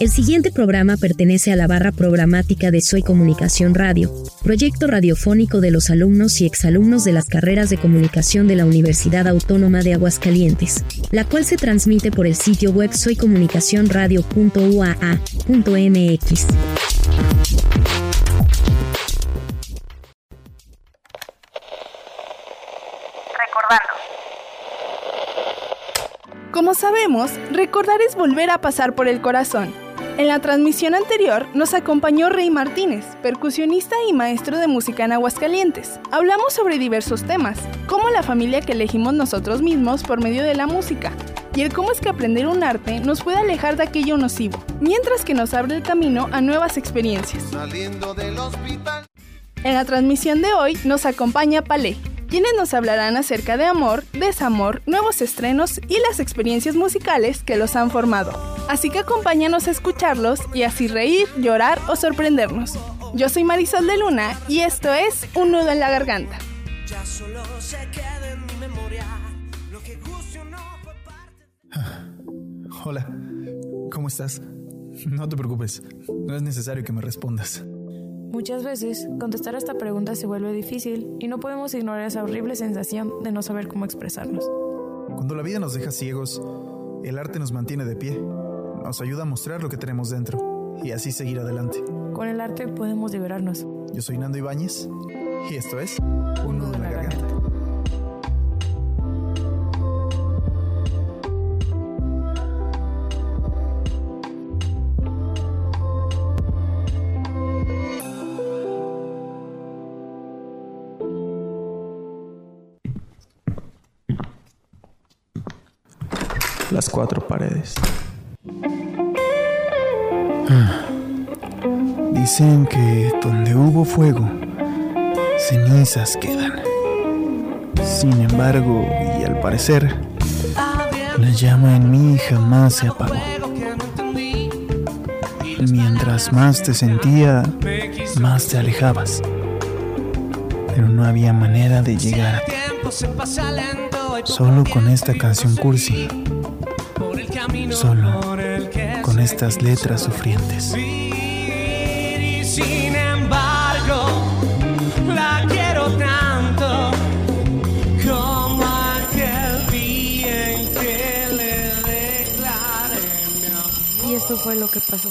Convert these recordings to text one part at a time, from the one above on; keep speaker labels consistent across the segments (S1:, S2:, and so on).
S1: El siguiente programa pertenece a la barra programática de Soy Comunicación Radio, proyecto radiofónico de los alumnos y exalumnos de las carreras de comunicación de la Universidad Autónoma de Aguascalientes, la cual se transmite por el sitio web soycomunicacionradio.uaa.mx.
S2: Recordando.
S3: Como sabemos, recordar es volver a pasar por el corazón. En la transmisión anterior nos acompañó Rey Martínez, percusionista y maestro de música en Aguascalientes. Hablamos sobre diversos temas, como la familia que elegimos nosotros mismos por medio de la música, y el cómo es que aprender un arte nos puede alejar de aquello nocivo, mientras que nos abre el camino a nuevas experiencias. En la transmisión de hoy nos acompaña Palé, quienes nos hablarán acerca de amor, desamor, nuevos estrenos y las experiencias musicales que los han formado. Así que acompáñanos a escucharlos y así reír, llorar o sorprendernos. Yo soy Marisol de Luna y esto es Un nudo en la garganta.
S4: Hola, ¿cómo estás? No te preocupes, no es necesario que me respondas.
S5: Muchas veces, contestar a esta pregunta se vuelve difícil y no podemos ignorar esa horrible sensación de no saber cómo expresarnos.
S4: Cuando la vida nos deja ciegos, el arte nos mantiene de pie, nos ayuda a mostrar lo que tenemos dentro y así seguir adelante.
S5: Con el arte podemos liberarnos.
S4: Yo soy Nando Ibáñez y esto es Un nudo Las cuatro paredes. Ah. Dicen que donde hubo fuego, cenizas quedan. Sin embargo, y al parecer, la llama en mí jamás se apagó. Mientras más te sentía, más te alejabas. Pero no había manera de llegar a ti. Solo con esta canción cursi. Solo con estas letras sufrientes.
S6: Y sin embargo, la quiero tanto como aquel día en que le declaré mi amor.
S5: Y esto fue lo que pasó.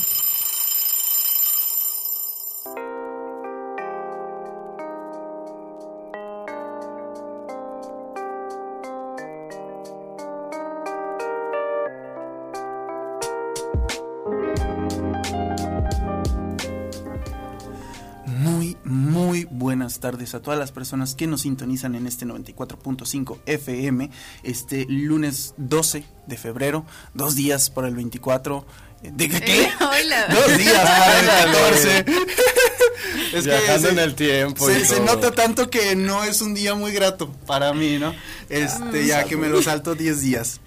S4: Tardes a todas las personas que nos sintonizan en este 94.5 FM, este lunes 12 de febrero, dos días para el 24. ¿De qué? qué?
S7: Hola.
S4: Dos días para el 14. Es que
S8: Viajando
S4: se-
S8: en el tiempo.
S4: Se,
S8: y
S4: se nota tanto que no es un día muy grato para mí, ¿no? Este, ya que me lo salto 10 días.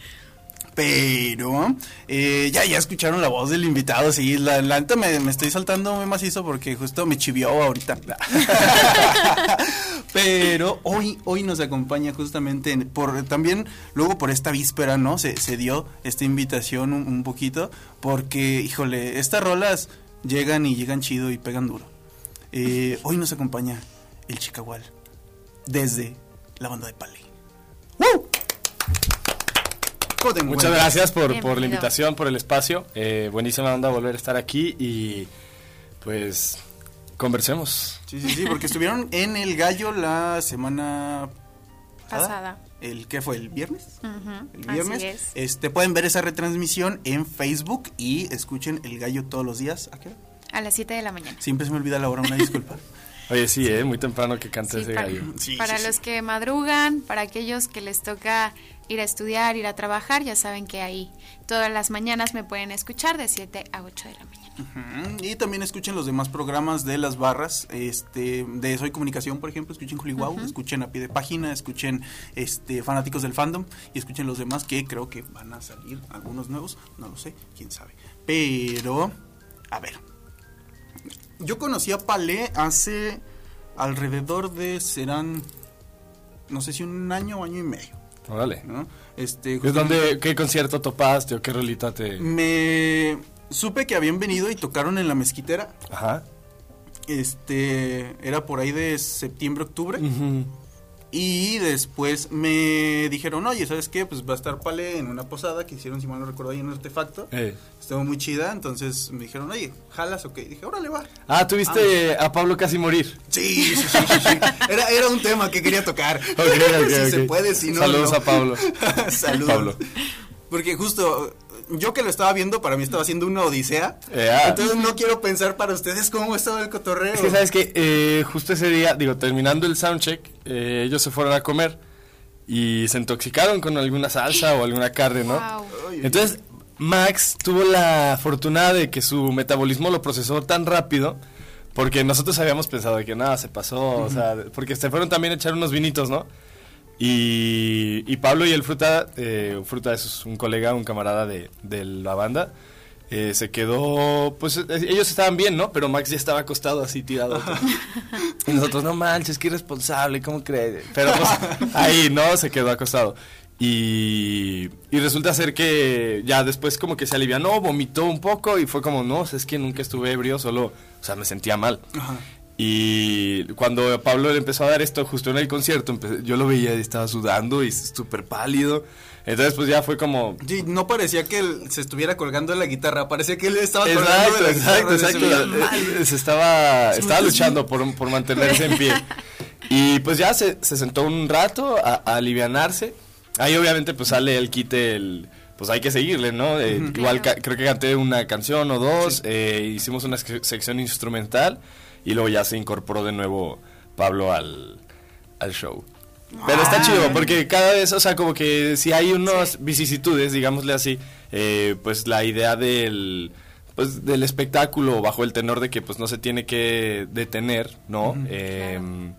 S4: Pero, eh, ya, ya escucharon la voz del invitado, sí, la, la me, estoy saltando muy macizo porque justo me chivió ahorita. Pero hoy, hoy nos acompaña justamente en- por también, luego por esta víspera, ¿no? Se, se dio esta invitación un, poquito, porque, híjole, estas rolas llegan y llegan chido y pegan duro. Eh, hoy nos acompaña el Chicahual desde la banda de Pale. ¡Woo! ¿Cómo te
S8: Muchas gracias por, por la invitación, por el espacio. Eh, buenísima onda volver a estar aquí y pues conversemos.
S4: Sí, sí, sí, porque estuvieron en el gallo la semana
S7: Pasada.
S4: ¿El qué fue? ¿El viernes? El viernes.
S7: Así es.
S4: Este pueden ver esa retransmisión en Facebook y escuchen el gallo todos los días. ¿A qué hora?
S7: A las 7 de la mañana.
S4: Siempre se me olvida la hora, una disculpa.
S8: Oye, sí, eh, muy temprano que cante
S7: Sí,
S8: ese
S7: para,
S8: gallo.
S4: Sí,
S7: para
S4: sí,
S7: los
S4: sí.
S7: que madrugan, para aquellos que les toca ir a estudiar, ir a trabajar, ya saben que ahí todas las mañanas me pueden escuchar de 7 a 8 de la mañana.
S4: Y también escuchen los demás programas de las barras, este, de Soy Comunicación, por ejemplo, escuchen Juliwau, escuchen a pie de página, escuchen este fanáticos del fandom y escuchen los demás que creo que van a salir algunos nuevos, no lo sé, quién sabe. Pero, a ver. Yo conocí a Palé hace alrededor de serán no sé si un año o año y medio,
S8: Órale.
S4: ¿no? Este,
S8: ¿Es donde, ¿Qué concierto topaste o qué rolita te...?
S4: me Supe que habían venido y tocaron en la mezquitera.
S8: Ajá.
S4: Este, era por ahí de septiembre, octubre.
S8: Ujú.
S4: Y después me dijeron, oye, ¿sabes qué? Pues va a estar Pale en una posada que hicieron, si mal no recuerdo, ahí en un artefacto.
S8: Eh.
S4: Estuvo muy chida, entonces me dijeron, oye, ¿jalas o qué? Dije, órale, va.
S8: Ah, tuviste a Pablo casi morir.
S4: Sí, sí, sí, sí, sí. Era, era un tema que quería tocar.
S8: Ok, ok,
S4: si se puede, si no.
S8: Saludos
S4: no.
S8: a Pablo.
S4: Saludos.
S8: Pablo.
S4: Porque justo yo que lo estaba viendo, para mí estaba haciendo una odisea.
S8: Eh, ah.
S4: Entonces no quiero pensar para ustedes cómo estaba el cotorreo.
S8: Es que sabes que eh, justo ese día, digo, terminando el soundcheck, eh, ellos se fueron a comer y se intoxicaron con alguna salsa o alguna carne, ¿no?
S7: Wow.
S8: Entonces, Max tuvo la fortuna de que su metabolismo lo procesó tan rápido, porque nosotros habíamos pensado que nada, se pasó, o sea, porque se fueron también a echar unos vinitos, ¿no? Y, y Pablo y el Fruta, eh, Fruta es un colega, un camarada de, de la banda, eh, se quedó, pues eh, ellos estaban bien, ¿no? Pero Max ya estaba acostado así tirado. y nosotros, no manches, qué irresponsable, ¿cómo crees? Pero pues ahí, ¿no? Se quedó acostado. Y, y resulta ser que ya después como que se alivianó, vomitó un poco y fue como, no, es que nunca estuve ebrio, solo, o sea, me sentía mal.
S4: Ajá.
S8: Y cuando Pablo le empezó a dar esto justo en el concierto, empe- yo lo veía y estaba sudando y súper pálido. Entonces pues ya fue como...
S4: Sí, no parecía que él se estuviera colgando de la guitarra, parecía que él estaba colgando de
S8: Exacto,
S4: la
S8: exacto,
S4: guitarra. se
S8: exacto.
S4: mal.
S8: Eh, Se estaba, estaba luchando por, por mantenerse en pie. Y pues ya se, se sentó un rato a, a alivianarse. Ahí obviamente pues sale el quite, el, pues hay que seguirle, ¿no? Eh, Igual creo que canté una canción o dos, eh, hicimos una sec- sección instrumental y luego ya se incorporó de nuevo Pablo al, al show. Pero está chido, porque cada vez, o sea, como que si hay unas vicisitudes, digámosle así, eh, pues la idea del pues del espectáculo bajo el tenor de que pues no se tiene que detener, ¿no? Em,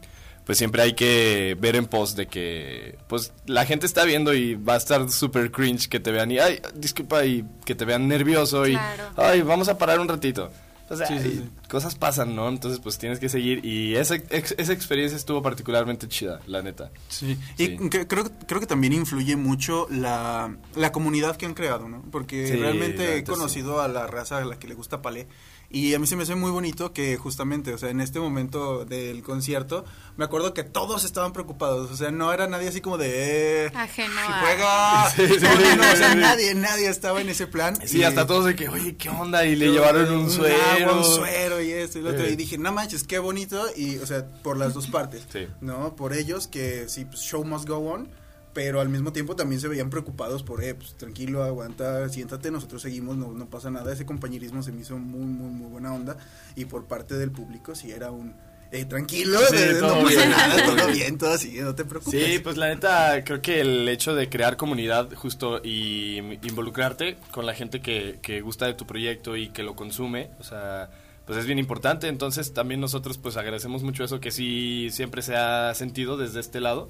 S8: pues siempre hay que ver en pos de que pues la gente está viendo y va a estar súper cringe que te vean y ay, disculpa y que te vean nervioso y
S7: Claro.
S8: ay, vamos a parar un ratito. O sea,
S4: Sí, sí,
S8: y
S4: sí.
S8: cosas pasan, ¿no? Entonces pues tienes que seguir y esa, ex- esa experiencia estuvo particularmente chida, la neta.
S4: Sí, y cre- creo, creo que también influye mucho la, la comunidad que han creado, ¿no? Porque realmente he conocido a la raza a la que le gusta Palé y a mí se me hace muy bonito que justamente, o sea, en este momento del concierto, me acuerdo que todos estaban preocupados, o sea, no era nadie así como de... Eh,
S7: Ajeno
S4: "Si
S7: a-
S4: juega!
S8: Sí, sí,
S4: no, no, o sea,
S8: sí.
S4: nadie, nadie estaba en ese plan.
S8: Sí,
S4: y-
S8: hasta todos de que, oye, ¿qué onda? Y le llevaron un suero.
S4: agua, un suero y esto y lo otro.
S8: Sí.
S4: Y dije, no manches, qué bonito. Y, o sea, por las dos partes.
S8: Sí.
S4: ¿No? Por ellos, que sí, pues, show must go on. Pero al mismo tiempo también se veían preocupados por, eh, pues tranquilo, aguanta, siéntate, nosotros seguimos, no, no pasa nada. Ese compañerismo se me hizo muy, muy, muy buena onda. Y por parte del público, sí era un, eh, tranquilo,
S8: Sí,
S4: eh,
S8: todo
S4: no pasa
S8: bien,
S4: nada,
S8: todo bien,
S4: todo así, no te preocupes.
S8: Sí, pues la neta, creo que el hecho de crear comunidad justo y involucrarte con la gente que, que gusta de tu proyecto y que lo consume, o sea, pues es bien importante. Entonces también nosotros pues agradecemos mucho eso que sí siempre se ha sentido desde este lado.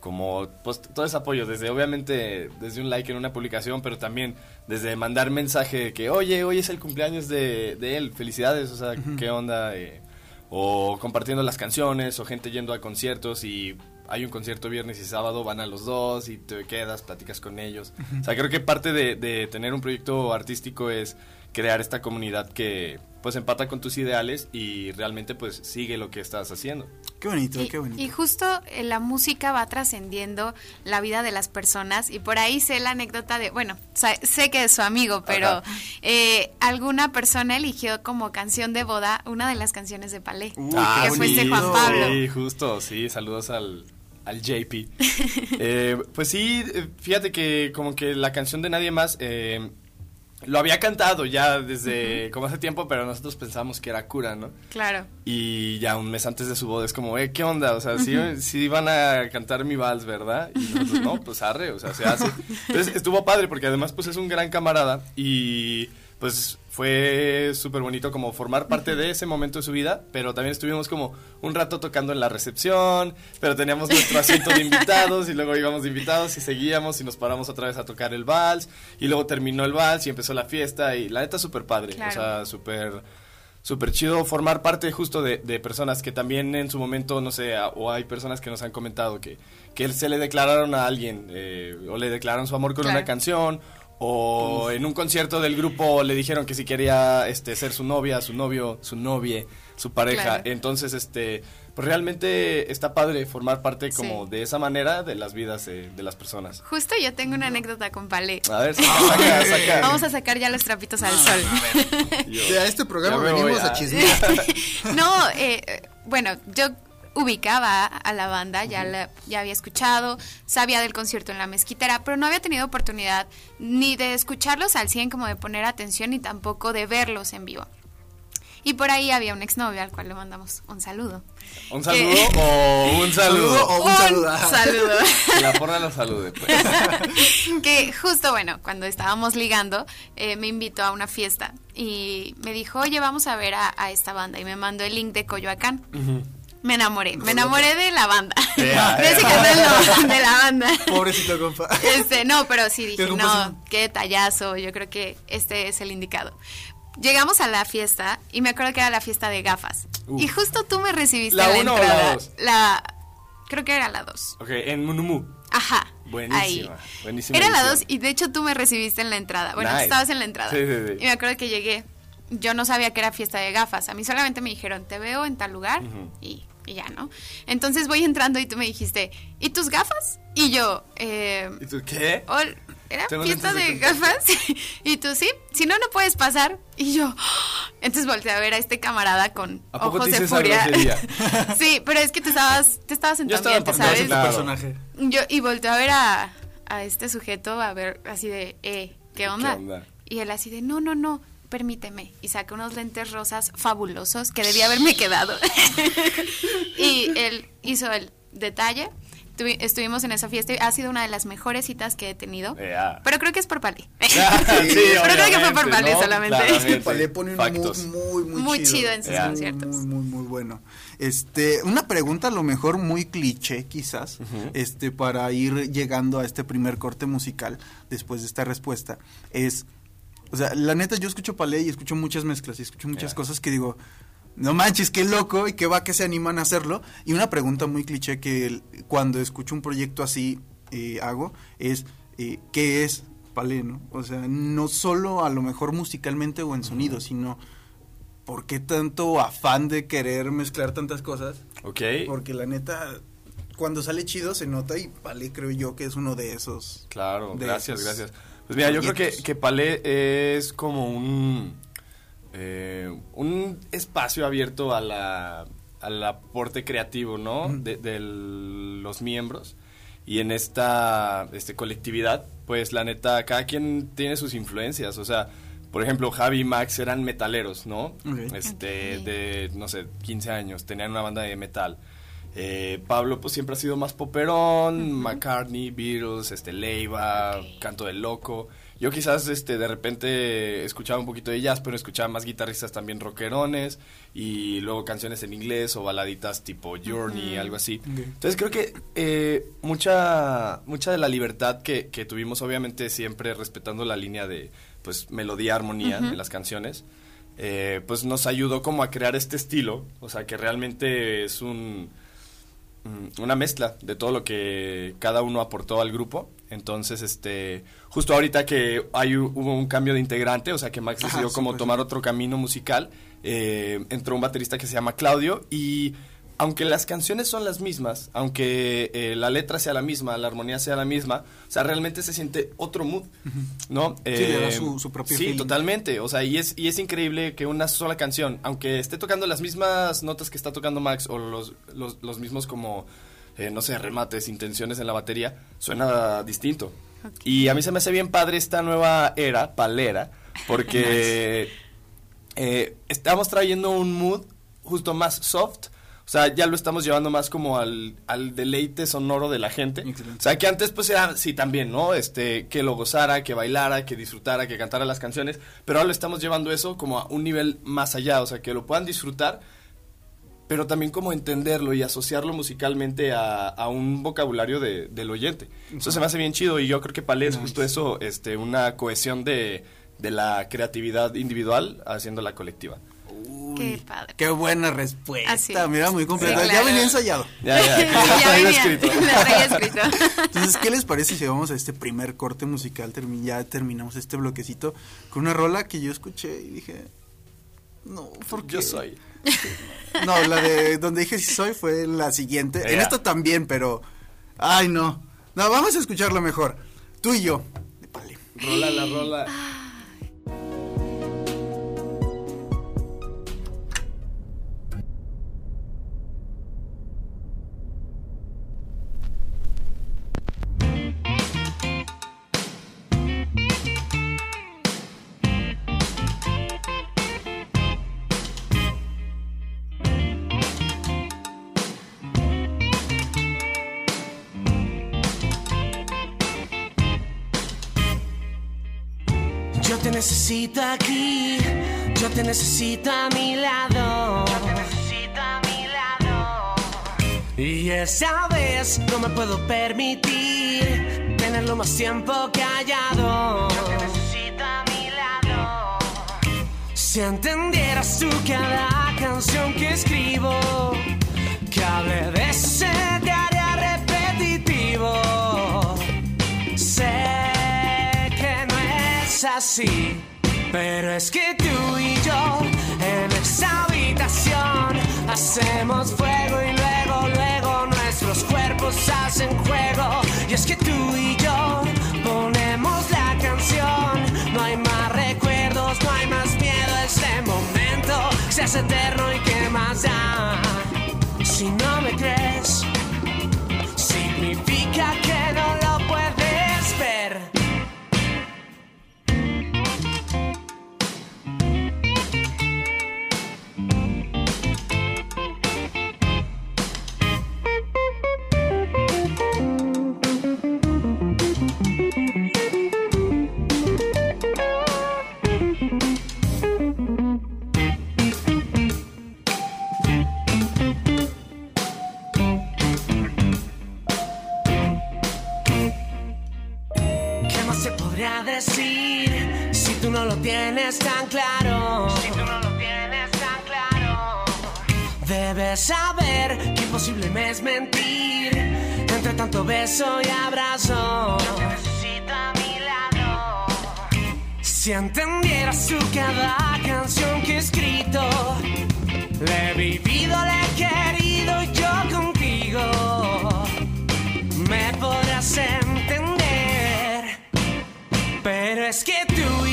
S8: Como pues todo ese apoyo, desde obviamente desde un like en una publicación, pero también desde mandar mensaje de que, oye, hoy es el cumpleaños de, de él, felicidades, o sea, ¿qué onda? Eh, o compartiendo las canciones, o gente yendo a conciertos y hay un concierto viernes y sábado, van a los dos y te quedas, platicas con ellos. O sea, creo que parte de, de tener un proyecto artístico es crear esta comunidad que pues empata con tus ideales y realmente pues sigue lo que estás haciendo.
S4: Qué bonito,
S7: Y,
S4: qué bonito.
S7: y justo eh, la música va trascendiendo la vida de las personas y por ahí sé la anécdota de, bueno, sé que es su amigo, pero eh, alguna persona eligió como canción de boda una de las canciones de Palé.
S4: Uy,
S8: Ah,
S7: que fuiste
S4: bonito.
S7: Juan Pablo.
S8: Sí, justo, sí, saludos al, al JP. Eh, pues sí, fíjate que como que la canción de Nadie Más eh, lo había cantado ya desde como hace tiempo, pero nosotros pensábamos que era cura, ¿no?
S7: Claro.
S8: Y ya un mes antes de su boda es como, eh, ¿qué onda? O sea, sí, sí van a cantar mi vals, ¿verdad? Y nosotros, no, pues arre, o sea, se hace. Entonces estuvo padre porque además pues es un gran camarada y pues fue súper bonito como formar parte de ese momento de su vida, pero también estuvimos como un rato tocando en la recepción, pero teníamos nuestro asiento de invitados y luego íbamos de invitados y seguíamos y nos paramos otra vez a tocar el vals y luego terminó el vals y empezó la fiesta y la neta súper padre,
S7: Claro.
S8: o sea, súper súper chido formar parte justo de, de personas que también en su momento, no sé, a- o hay personas que nos han comentado que, que se le declararon a alguien eh, o le declararon su amor con
S7: Claro.
S8: una canción O en un concierto del grupo le dijeron que si quería este, ser su novia, su novio, su novia, su pareja.
S7: Claro.
S8: Entonces, este, pues realmente está padre formar parte como
S7: Sí.
S8: de esa manera de las vidas de, de las personas.
S7: Justo yo tengo una anécdota con Palé.
S8: A ver, saca, saca.
S7: Vamos a sacar ya los trapitos al sol.
S8: Yo-
S4: De a este programa venimos a
S8: a-
S4: chismear.
S7: no, eh, eh, bueno, yo ubicaba a la banda, ya la ya había escuchado, sabía del concierto en la mezquitera, pero no había tenido oportunidad ni de escucharlos al 100 como de poner atención ni tampoco de verlos en vivo. Y por ahí había un exnovio al cual le mandamos un saludo.
S8: ¿Un saludo o un saludo?
S4: Saludo o un saludo.
S7: saludo.
S8: Que la porra lo salude, pues.
S7: que justo, bueno, cuando estábamos ligando, eh, me invitó a una fiesta y me dijo, oye, vamos a ver a, a esta banda. Y me mandó el link de Coyoacán. Me enamoré, me enamoré de la banda. De ese de la banda.
S4: Pobrecito compa.
S7: Este, no, pero sí dije, no, qué detallazo, yo creo que este es el indicado. Llegamos a la fiesta y me acuerdo que era la fiesta de gafas. Y justo tú me recibiste
S8: ¿La
S7: en la
S8: uno o la
S7: entrada.
S8: dos?
S7: La- creo que era la dos.
S8: Ok, en Munumu.
S7: Ajá.
S8: Buenísima,
S7: Ahí.
S8: buenísima
S7: Era la
S8: edición.
S7: dos y de hecho tú me recibiste en la entrada. Bueno, tú
S8: Nice.
S7: estabas en la entrada.
S8: Sí, sí, sí.
S7: Y me acuerdo que llegué. Yo no sabía que era fiesta de gafas. A mí solamente me dijeron, te veo en tal lugar y, y ya, ¿no? Entonces voy entrando y tú me dijiste, ¿y tus gafas? Y yo, eh,
S8: ¿Y tú qué?
S7: "Ol- ¿era fiesta de gafas? y tú, sí, si no, no puedes pasar. Y yo, entonces volteé a ver a este camarada con
S8: ¿A poco
S7: ojos
S8: te
S7: de furia. sí, pero es que te estabas, te estabas en tu
S8: Yo estaba
S7: ambiente, ¿sabes?
S8: claro.
S4: personaje.
S7: Yo, y volteó a ver a, a este sujeto, a ver así de, eh, ¿qué onda?
S8: onda?
S7: Y él así de, no, no, no, permíteme. Y saca unos lentes rosas fabulosos que debía haberme quedado. y él hizo el detalle. Tuvi- estuvimos en esa fiesta. y Ha sido una de las mejores citas que he tenido. Pero creo que es por Pali.
S8: Sí,
S7: Pero creo que fue por Palé
S8: ¿no?
S7: solamente.
S8: Claramente.
S4: Palé pone un mood muy, muy,
S7: Muy chido en sus
S4: Muy,
S7: conciertos.
S4: Muy, muy, muy bueno. Este, una pregunta a lo mejor muy cliché, quizás, este, para ir llegando a este primer corte musical después de esta respuesta, es, o sea, la neta yo escucho Palé y escucho muchas mezclas y escucho muchas
S8: Ya.
S4: cosas que digo, no manches, qué loco y qué va que se animan a hacerlo. Y una pregunta muy cliché que el- cuando escucho un proyecto así eh, hago es, eh, ¿qué es Palé, no? O sea, no solo a lo mejor musicalmente o en sonido, sino ¿por qué tanto afán de querer mezclar tantas cosas?
S8: Ok.
S4: Porque la neta, cuando sale chido se nota y Palé creo yo que es uno de esos.
S8: Claro,
S4: de
S8: gracias,
S4: esos
S8: gracias. Pues mira, yo creo que, que Palé es como un, eh, un espacio abierto a la, al aporte creativo, ¿no? De, de los miembros. Y en esta este, colectividad, pues la neta, cada quien tiene sus influencias. O sea, por ejemplo, Javi y Max eran metaleros, ¿no? Este, de, no sé, 15 años, tenían una banda de metal. Eh, Pablo pues siempre ha sido más poperón, McCartney, Beatles, este Leiva, Canto del Loco. Yo quizás este de repente escuchaba un poquito de jazz, pero escuchaba más guitarristas también rockerones y luego canciones en inglés o baladitas tipo Journey, algo así. Entonces creo que eh, mucha mucha de la libertad que, que tuvimos, obviamente siempre respetando la línea de pues melodía, armonía de las canciones, eh, pues nos ayudó como a crear este estilo, o sea que realmente es un una mezcla de todo lo que cada uno aportó al grupo. Entonces, este, justo ahorita que hay, hubo un cambio de integrante, o sea que Max
S4: Ajá,
S8: decidió
S4: sí,
S8: como
S4: pues,
S8: tomar otro camino musical, eh, entró un baterista que se llama Claudio y aunque las canciones son las mismas, aunque eh, la letra sea la misma, la armonía sea la misma, o sea, realmente se siente otro mood, ¿no?
S4: Sí, le da
S8: Eh,
S4: su- su propio
S8: Sí,
S4: feeling.
S8: totalmente, o sea, y es, y es increíble que una sola canción, aunque esté tocando las mismas notas que está tocando Max o los, los, los mismos como, eh, no sé, remates, intenciones en la batería, suena distinto. Y a mí se me hace bien padre esta nueva era, palera, porque eh, estamos trayendo un mood justo más soft. O sea, ya lo estamos llevando más como al, al deleite sonoro de la gente.
S4: Excelente.
S8: O sea, que antes pues era, sí, también, ¿no? Este, que lo gozara, que bailara, que disfrutara, que cantara las canciones. Pero ahora lo estamos llevando eso como a un nivel más allá. O sea, que lo puedan disfrutar, pero también como entenderlo y asociarlo musicalmente a, a un vocabulario de- del oyente. Eso se me hace bien chido y yo creo que Palé es justo eso, este, una cohesión de, de la creatividad individual haciendo la colectiva.
S7: Qué padre.
S4: Qué buena respuesta. Mira, muy completa.
S7: Sí,
S4: Ya venía ensayado.
S8: Ya, ya, ya,
S7: Ya venía,
S8: escrito.
S4: Entonces, ¿qué les parece si vamos a este primer corte musical? Termi- ya terminamos este bloquecito con una rola que yo escuché y dije, no, porque
S8: Yo soy.
S4: No, la de donde dije si soy fue la siguiente. En esta también, pero ay no. No, vamos a escucharlo mejor. Tú y yo. Vale.
S8: Rola la rola.
S6: Aquí, yo te necesito a mi lado. Yo te necesito a mi lado. Y esa vez no me puedo permitir tenerlo más tiempo callado. Yo te necesito a mi lado. Si entendieras tú cada canción que escribo, que hable de ese diario repetitivo. Sé que no es así, pero es que tú y yo en esa habitación hacemos fuego y luego, luego nuestros cuerpos hacen juego. Y es que tú y yo ponemos la canción, no hay más recuerdos, no hay más miedo, este momento se hace eterno y qué más da. Si no me crees, significa que beso y abrazo. Si entendieras tú cada canción que he escrito, le he vivido, le he querido yo contigo me podrás entender. Pero es que tú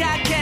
S6: significa que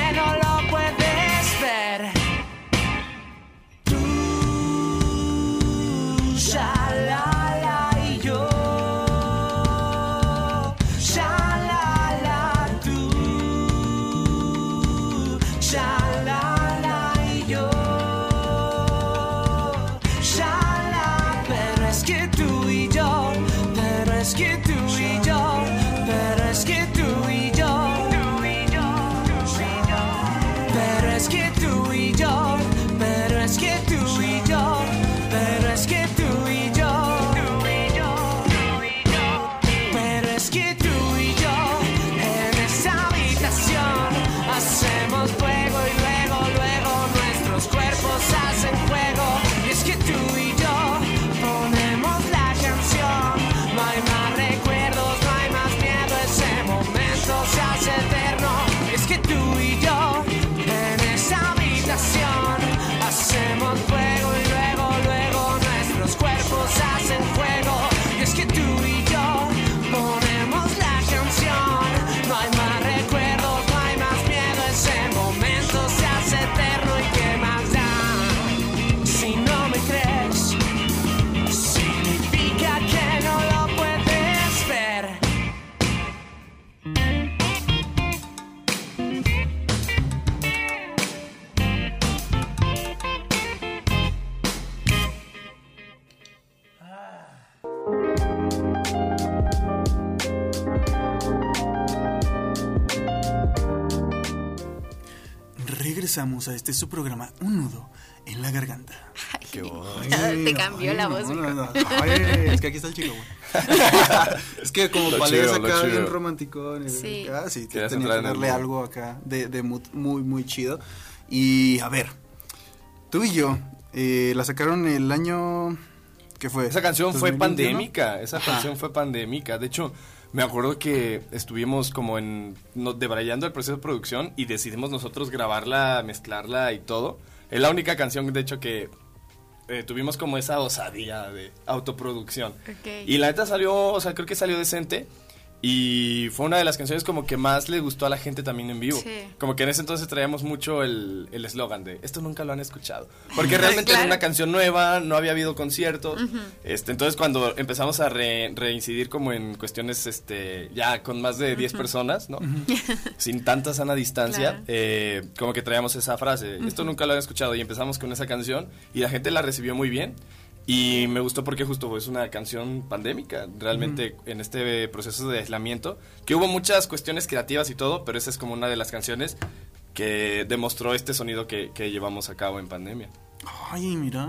S4: regresamos a este su programa Un nudo en la garganta.
S7: Qué Te cambió la voz.
S4: es que aquí está el chico, es que como Palés acá bien romántico. Sí. Acá, sí, tenía que darle algo acá de, de muy, muy chido. Y a ver, tú y yo, eh, la sacaron el año... ¿Qué fue?
S8: Esa canción fue pandémica, esa canción fue pandémica. De hecho, me acuerdo que estuvimos como en debrayando el proceso de producción y decidimos nosotros grabarla, mezclarla y todo. Es la única canción, de hecho, que eh, tuvimos como esa osadía de autoproducción. Y la neta salió, o sea, creo que salió decente. Y fue una de las canciones como que más le gustó a la gente también en vivo. Como que en ese entonces traíamos mucho el eslogan de esto nunca lo han escuchado. Porque realmente era una canción nueva, no había habido conciertos. este, entonces cuando empezamos a reincidir como en cuestiones este ya con más de 10 personas, ¿no? Sin tanta sana distancia, eh, como que traíamos esa frase, esto nunca lo han escuchado. Y empezamos con esa canción y la gente la recibió muy bien. Y me gustó porque justo es una canción pandémica, realmente en este proceso de aislamiento, que hubo muchas cuestiones creativas y todo, pero esa es como una de las canciones que demostró este sonido que, llevamos a cabo en pandemia.
S4: Ay, mira.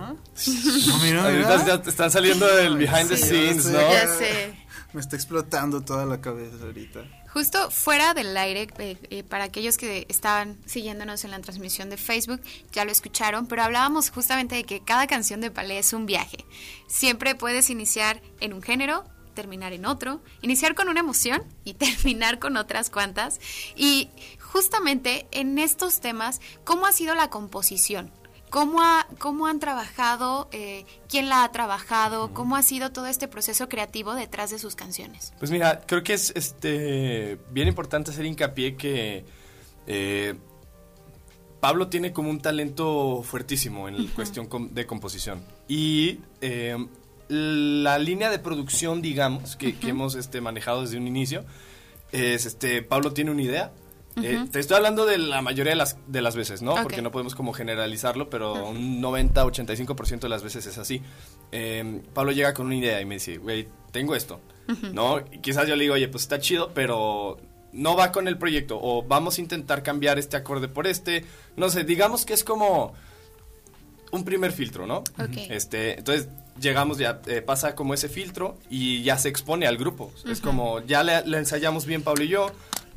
S8: No, mira, Ahorita ya están saliendo del behind the scenes, ¿no?
S7: Ya sé.
S4: Me está explotando toda la cabeza ahorita.
S7: Justo fuera del aire, eh, eh, para aquellos que estaban siguiéndonos en la transmisión de Facebook, ya lo escucharon, pero hablábamos justamente de que cada canción de Palé es un viaje. Siempre puedes iniciar en un género, terminar en otro, iniciar con una emoción y terminar con otras cuantas. Y justamente en estos temas, ¿cómo ha sido la composición? ¿Cómo, ha, cómo han trabajado? Eh, ¿Quién la ha trabajado? ¿Cómo ha sido todo este proceso creativo detrás de sus canciones?
S8: Pues mira, creo que es este bien importante hacer hincapié que eh, Pablo tiene como un talento fuertísimo en cuestión de composición. Y eh, la línea de producción, digamos, que, que hemos este, manejado desde un inicio, es este, Pablo tiene una idea, eh, te estoy hablando de la mayoría de las, de las veces, ¿no? Porque no podemos como generalizarlo, pero un 90-85% de las veces es así. Em, Pablo llega con una idea y me dice, güey, tengo esto, ¿no? Y quizás yo le digo, oye, pues está chido, pero no va con el proyecto. O vamos a intentar cambiar este acorde por este. No sé, digamos que es como un primer filtro, ¿no? Este, entonces llegamos ya, eh, pasa como ese filtro y ya se expone al grupo. Es como, ya le, le, ensayamos bien Pablo y yo,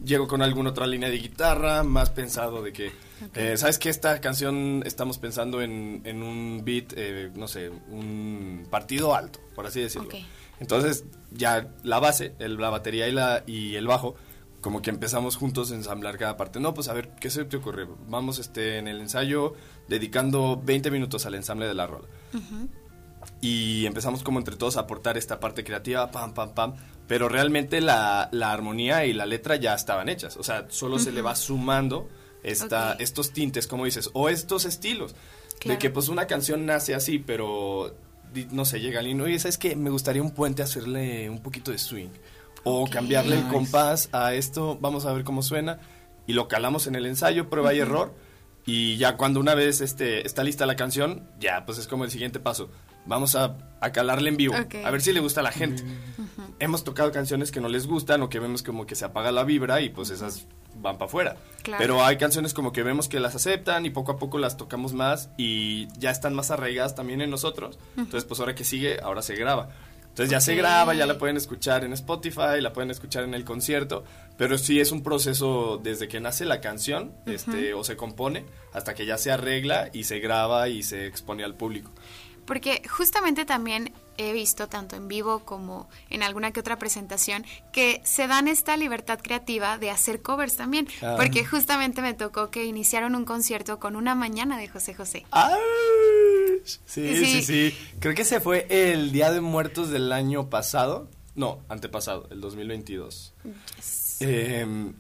S8: llego con alguna otra línea de guitarra, más pensado de que, eh, ¿sabes qué? Esta canción estamos pensando en, en un beat, eh, no sé, un partido alto, por así decirlo. Entonces, ya la base, el, la batería y, la, y el bajo, como que empezamos juntos a ensamblar cada parte. No, pues a ver, ¿qué se te ocurre? Vamos este, en el ensayo dedicando 20 minutos al ensamble de la rola. Y empezamos como entre todos a aportar esta parte creativa, pam, pam, pam pero realmente la, la, armonía y la letra ya estaban hechas. O sea, solo se le va sumando esta, estos tintes, como dices, o estos estilos. De que pues una canción nace así, pero no sé, llega alguien, oye, ¿sabes qué? Me gustaría un puente hacerle un poquito de swing. O cambiarle el compás a esto, vamos a ver cómo suena. Y lo calamos en el ensayo, prueba y error. Y ya cuando una vez este, está lista la canción, ya pues es como el siguiente paso. Vamos a, a calarle en vivo, a ver si le gusta a la gente. Hemos tocado canciones que no les gustan o que vemos como que se apaga la vibra y pues esas van para afuera. Pero hay canciones como que vemos que las aceptan y poco a poco las tocamos más y ya están más arraigadas también en nosotros. Entonces, pues ahora que sigue, ahora se graba. Entonces ya se graba, ya la pueden escuchar en Spotify, la pueden escuchar en el concierto, pero sí es un proceso desde que nace la canción, este, o se compone, hasta que ya se arregla y se graba y se expone al público.
S7: Porque justamente también he visto, tanto en vivo como en alguna que otra presentación, que se dan esta libertad creativa de hacer covers también. Ah. Porque justamente me tocó que iniciaron un concierto con una mañana de José José.
S8: Sí, sí, sí, Creo que se fue el Día de Muertos del año pasado. No, antepasado, el 2022. Eh,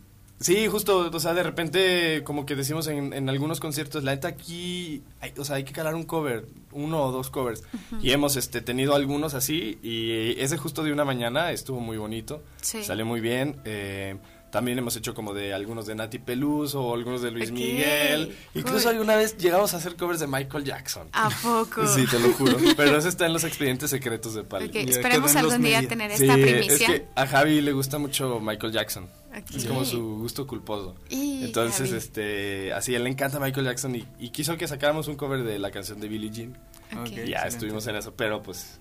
S8: Sí, justo, o sea, de repente como que decimos en, en algunos conciertos, la neta aquí, hay, o sea, hay que calar un cover, uno o dos covers. Y hemos este, tenido algunos así y ese justo de una mañana estuvo muy bonito, salió muy bien. Eh, También hemos hecho como de algunos de Nati Peluso o algunos de Luis. Miguel. Incluso alguna vez llegamos a hacer covers de Michael Jackson.
S7: ¿A poco?
S8: Sí, te lo juro. Pero eso está en los expedientes secretos de Pali.
S7: Ok, esperemos algún día
S4: media.
S7: tener
S8: Sí,
S7: esta
S8: es
S7: primicia.
S8: que a Javi le gusta mucho Michael Jackson. Es como su gusto culposo.
S7: Y,
S8: Entonces,
S7: Javi.
S8: este, así, a él le encanta Michael Jackson y, y quiso que sacáramos un cover de la canción de Billie Jean.
S7: Ok.
S4: Ok.
S8: Y ya
S4: excelente.
S8: estuvimos en eso, pero pues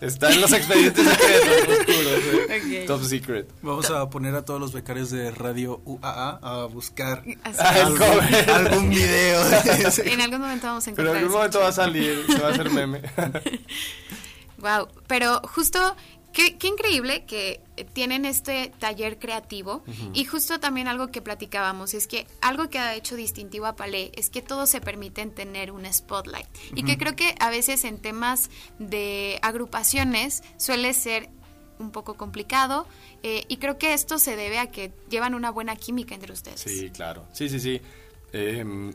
S8: está en los expedientes secretos oscuros. ¿eh? Top secret.
S4: Vamos a poner a todos los becarios de Radio UAA a buscar
S8: Ah,
S4: algún, algún video.
S7: En algún momento vamos a
S8: Pero
S7: encontrar
S8: en algún momento va a salir, se va a hacer meme.
S7: Wow, pero justo qué, qué increíble que tienen este taller creativo y justo también algo que platicábamos es que algo que ha hecho distintivo a Palais es que todos se permiten tener un spotlight y que creo que a veces en temas de agrupaciones suele ser un poco complicado eh, y creo que esto se debe a que llevan una buena química entre ustedes.
S8: Sí, claro. Sí, sí, sí. Em,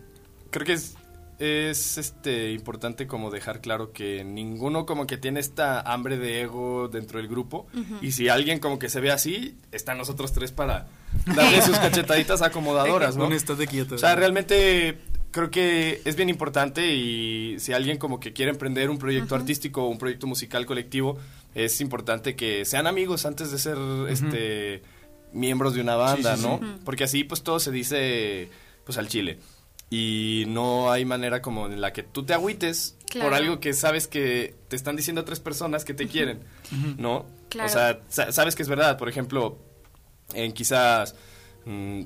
S8: creo que es, es este importante como dejar claro que ninguno como que tiene esta hambre de ego dentro del grupo y si alguien como que se ve así, están nosotros tres para darle sus cachetaditas acomodadoras, ¿no?
S4: Un estate quieto.
S8: O sea, realmente creo que es bien importante y si alguien como que quiere emprender un proyecto artístico o un proyecto musical colectivo, es importante que sean amigos antes de ser este miembros de una banda,
S4: Sí, sí,
S8: ¿no? Porque así pues todo se dice pues al chile. Y no hay manera como en la que tú te agüites
S7: Claro.
S8: por algo que sabes que te están diciendo tres personas que te quieren, ¿no?
S7: Claro.
S8: O sea, sa- sabes que es verdad. Por ejemplo, en quizás, mm,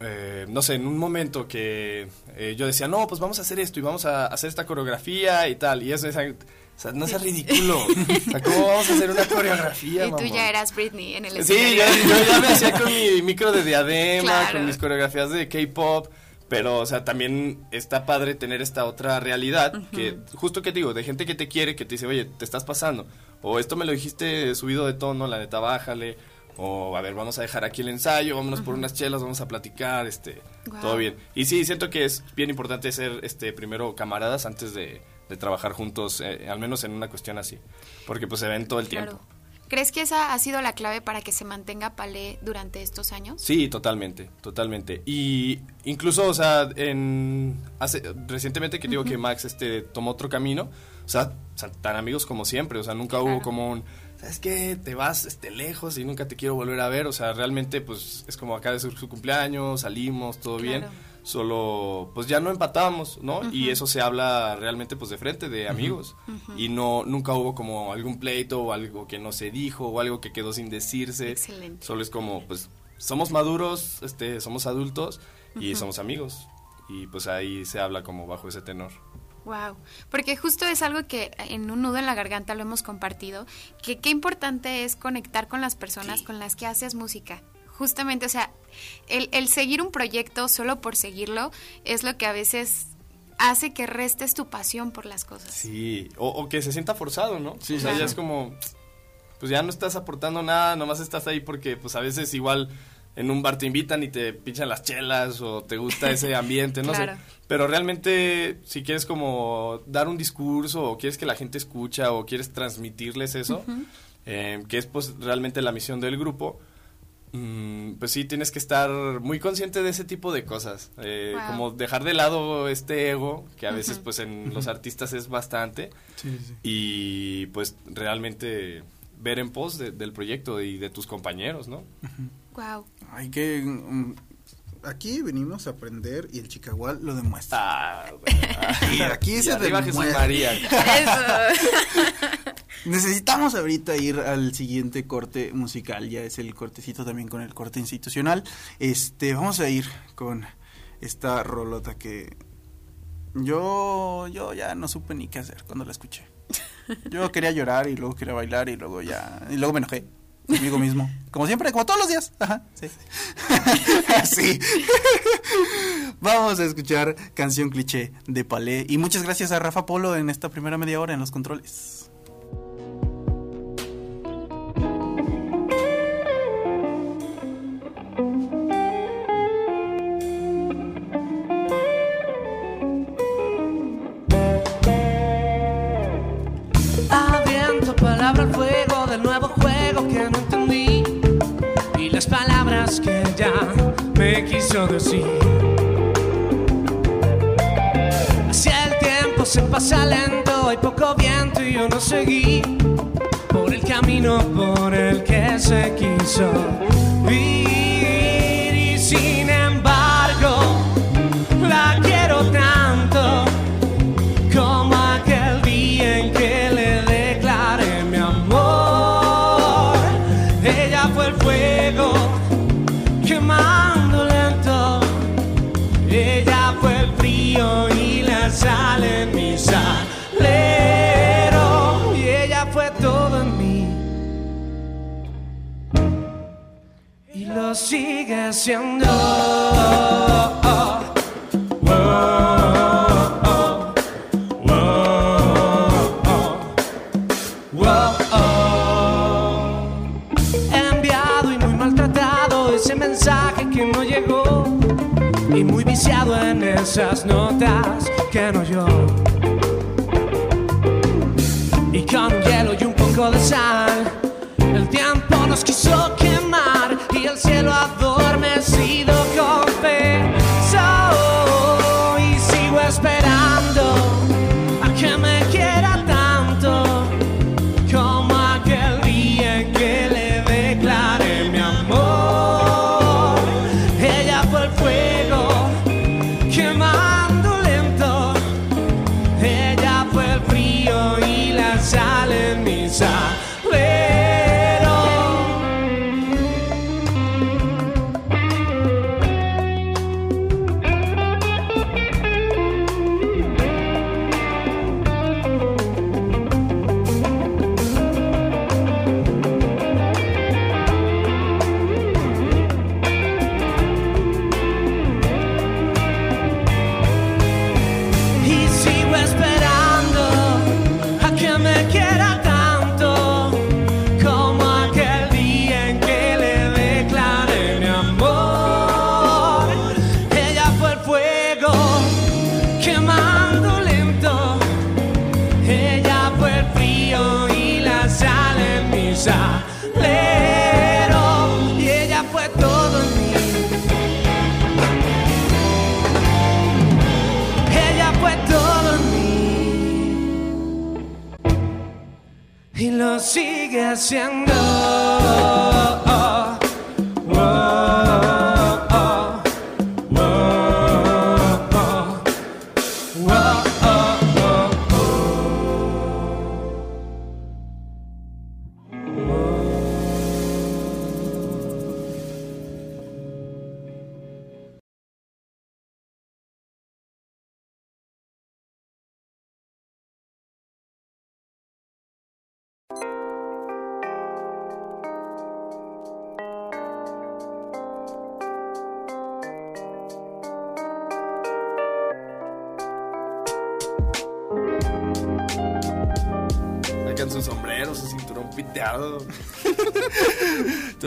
S8: eh, no sé, en un momento que eh, yo decía, no, pues vamos a hacer esto y vamos a hacer esta coreografía y tal. Y eso es, o sea, no es ridículo. O sea, ¿cómo vamos a hacer una coreografía?
S7: Y tú ya eras Britney en el
S8: Sí,
S7: escenario.
S8: yo, yo ya me hacía con mi micro de diadema,
S7: Claro.
S8: con mis coreografías de K-pop, pero, o sea, también está padre tener esta otra realidad, que justo que te digo, de gente que te quiere, que te dice, oye, te estás pasando, o esto me lo dijiste subido de tono, la neta, bájale, o a ver, vamos a dejar aquí el ensayo, vámonos por unas chelas, vamos a platicar, este, todo bien. Y sí, siento que es bien importante ser, este, primero camaradas antes de, de trabajar juntos, eh, al menos en una cuestión así, porque pues se ven todo el tiempo.
S7: ¿Crees que esa ha sido la clave para que se mantenga Palais durante estos años?
S8: Sí, totalmente, totalmente. Y incluso, o sea, en hace recientemente que digo que Max este tomó otro camino, o sea, tan amigos como siempre, o sea, nunca hubo como un ¿sabes qué? Te vas este lejos y nunca te quiero volver a ver, o sea, realmente pues es como acá de su, su cumpleaños, salimos, todo bien. Solo pues ya no empatábamos, ¿no? Y eso se habla realmente pues de frente de amigos y no nunca hubo como algún pleito o algo que no se dijo o algo que quedó sin decirse.
S7: Excelente.
S8: Solo es como, pues, somos maduros, este, somos adultos y somos amigos. Y pues ahí se habla como bajo ese tenor.
S7: Wow, porque justo es algo que en un nudo en la garganta lo hemos compartido, que qué importante es conectar con las personas con las que haces música. Justamente, o sea, el, el seguir un proyecto solo por seguirlo es lo que a veces hace que restes tu pasión por las cosas.
S8: Sí, o, o que se sienta forzado, ¿no?
S4: Sí,
S8: o sea,
S7: claro.
S8: ya es como, pues ya no estás aportando nada, nomás estás ahí porque pues a veces igual en un bar te invitan y te pinchan las chelas o te gusta ese ambiente, no
S7: Claro.
S8: sé. Pero realmente si quieres como dar un discurso o quieres que la gente escucha o quieres transmitirles eso, eh, que es pues realmente la misión del grupo, pues sí tienes que estar muy consciente de ese tipo de cosas. Eh,
S7: Wow.
S8: Como dejar de lado este ego, que a veces pues en los artistas es bastante,
S4: Sí, sí.
S8: y pues realmente ver en pos de- del proyecto y de tus compañeros, ¿no?
S7: Wow.
S4: Hay que... mm, aquí venimos a aprender y el chicagual lo demuestra.
S8: Ah, bueno, ah.
S4: Y aquí
S8: Y
S4: se demuestra.
S8: María.
S4: Necesitamos ahorita ir al siguiente corte musical, ya es el cortecito también con el corte institucional. Este, vamos a ir con esta rolota que yo yo ya no supe ni qué hacer cuando la escuché. Yo quería llorar y luego quería bailar y luego ya y luego me enojé conmigo mismo, como siempre, como todos los días. Ajá, sí. Sí. Vamos a escuchar canción cliché de Palé y muchas gracias a Rafa Polo en esta primera media hora en los controles.
S6: Quiso decir. El tiempo se pasa lento, hay poco viento y yo no seguí por el camino por el que se quiso y la sal en mi salero. Y ella fue todo en mí. Y lo sigue siendo. Enviado y muy maltratado ese mensaje que y muy viciado en esas notas que no yo. Y con un hielo y un poco de sal, el tiempo nos quiso quemar y el cielo adormecido confesó. Lo sigue haciendo.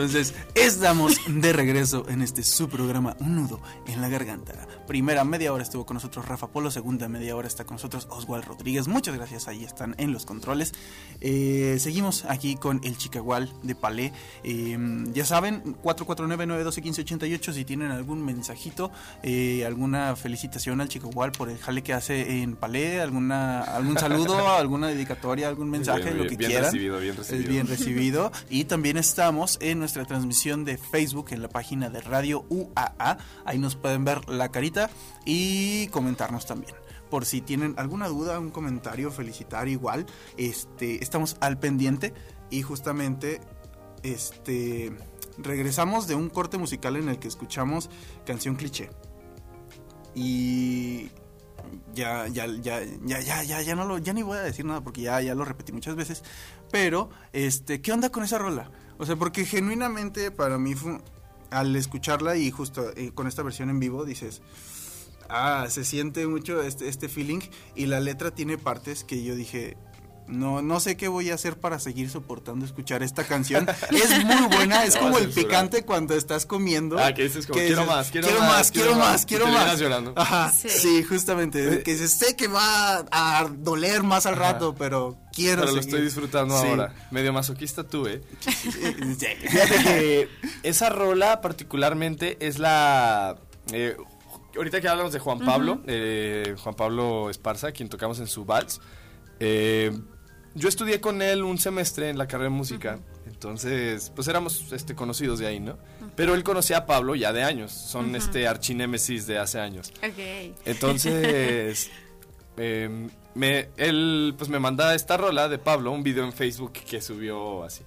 S4: Entonces, estamos de regreso en este su programa Un nudo en la garganta. Primera media hora estuvo con nosotros Rafa Polo, segunda media hora está con nosotros Oswald Rodríguez. Muchas gracias, ahí están en los controles. Eh, seguimos aquí con el Chicagual de Palé. Eh, ya saben, 449-912-1588, si tienen algún mensajito, eh, alguna felicitación al Chicagual por el jale que hace en Palé, alguna, algún saludo, alguna dedicatoria, algún mensaje,
S8: Bien,
S4: lo que
S8: bien
S4: quieran.
S8: recibido, bien
S4: Es
S8: recibido.
S4: bien recibido. Y también estamos en nuestra transmisión de Facebook en la página de Radio UAA. Ahí nos pueden ver la carita y comentarnos también. Por si tienen alguna duda, un comentario, felicitar igual, este, estamos al pendiente y justamente este regresamos de un corte musical en el que escuchamos canción cliché. Y ya, ya, ya, ya, ya, ya, ya no lo, ya ni voy a decir nada porque ya, ya lo repetí muchas veces. Pero, este, ¿qué onda con esa rola? O sea, porque genuinamente para mí fue, al escucharla y justo eh, con esta versión en vivo dices, ah, se siente mucho este, este feeling y la letra tiene partes que yo dije, no, no sé qué voy a hacer para seguir soportando escuchar esta canción. es muy buena, es como el picante cuando estás comiendo.
S8: Ah, que dices como,
S4: que
S8: quiero
S4: dices,
S8: más, quiero
S4: quiero
S8: más,
S4: más, quiero más, quiero más.
S8: llorando.
S4: Ajá,
S7: Sí.
S4: sí, justamente. Que dices, sé que va a doler más al
S8: Ajá.
S4: rato, pero quiero
S8: Pero lo estoy disfrutando
S4: Sí.
S8: ahora. Medio masoquista tú, ¿eh?
S4: Sí.
S8: Fíjate que esa rola particularmente es la eh, ahorita que hablamos de Juan Pablo, eh, Juan Pablo Esparza, quien tocamos en su vals, eh, yo estudié con él un semestre en la carrera de música, entonces pues éramos este, conocidos de ahí, ¿no? Pero él conocía a Pablo ya de años, son este archinémesis de hace años.
S7: Ok.
S8: Entonces, eh, me, él pues me manda esta rola de Pablo, un video en Facebook que subió así.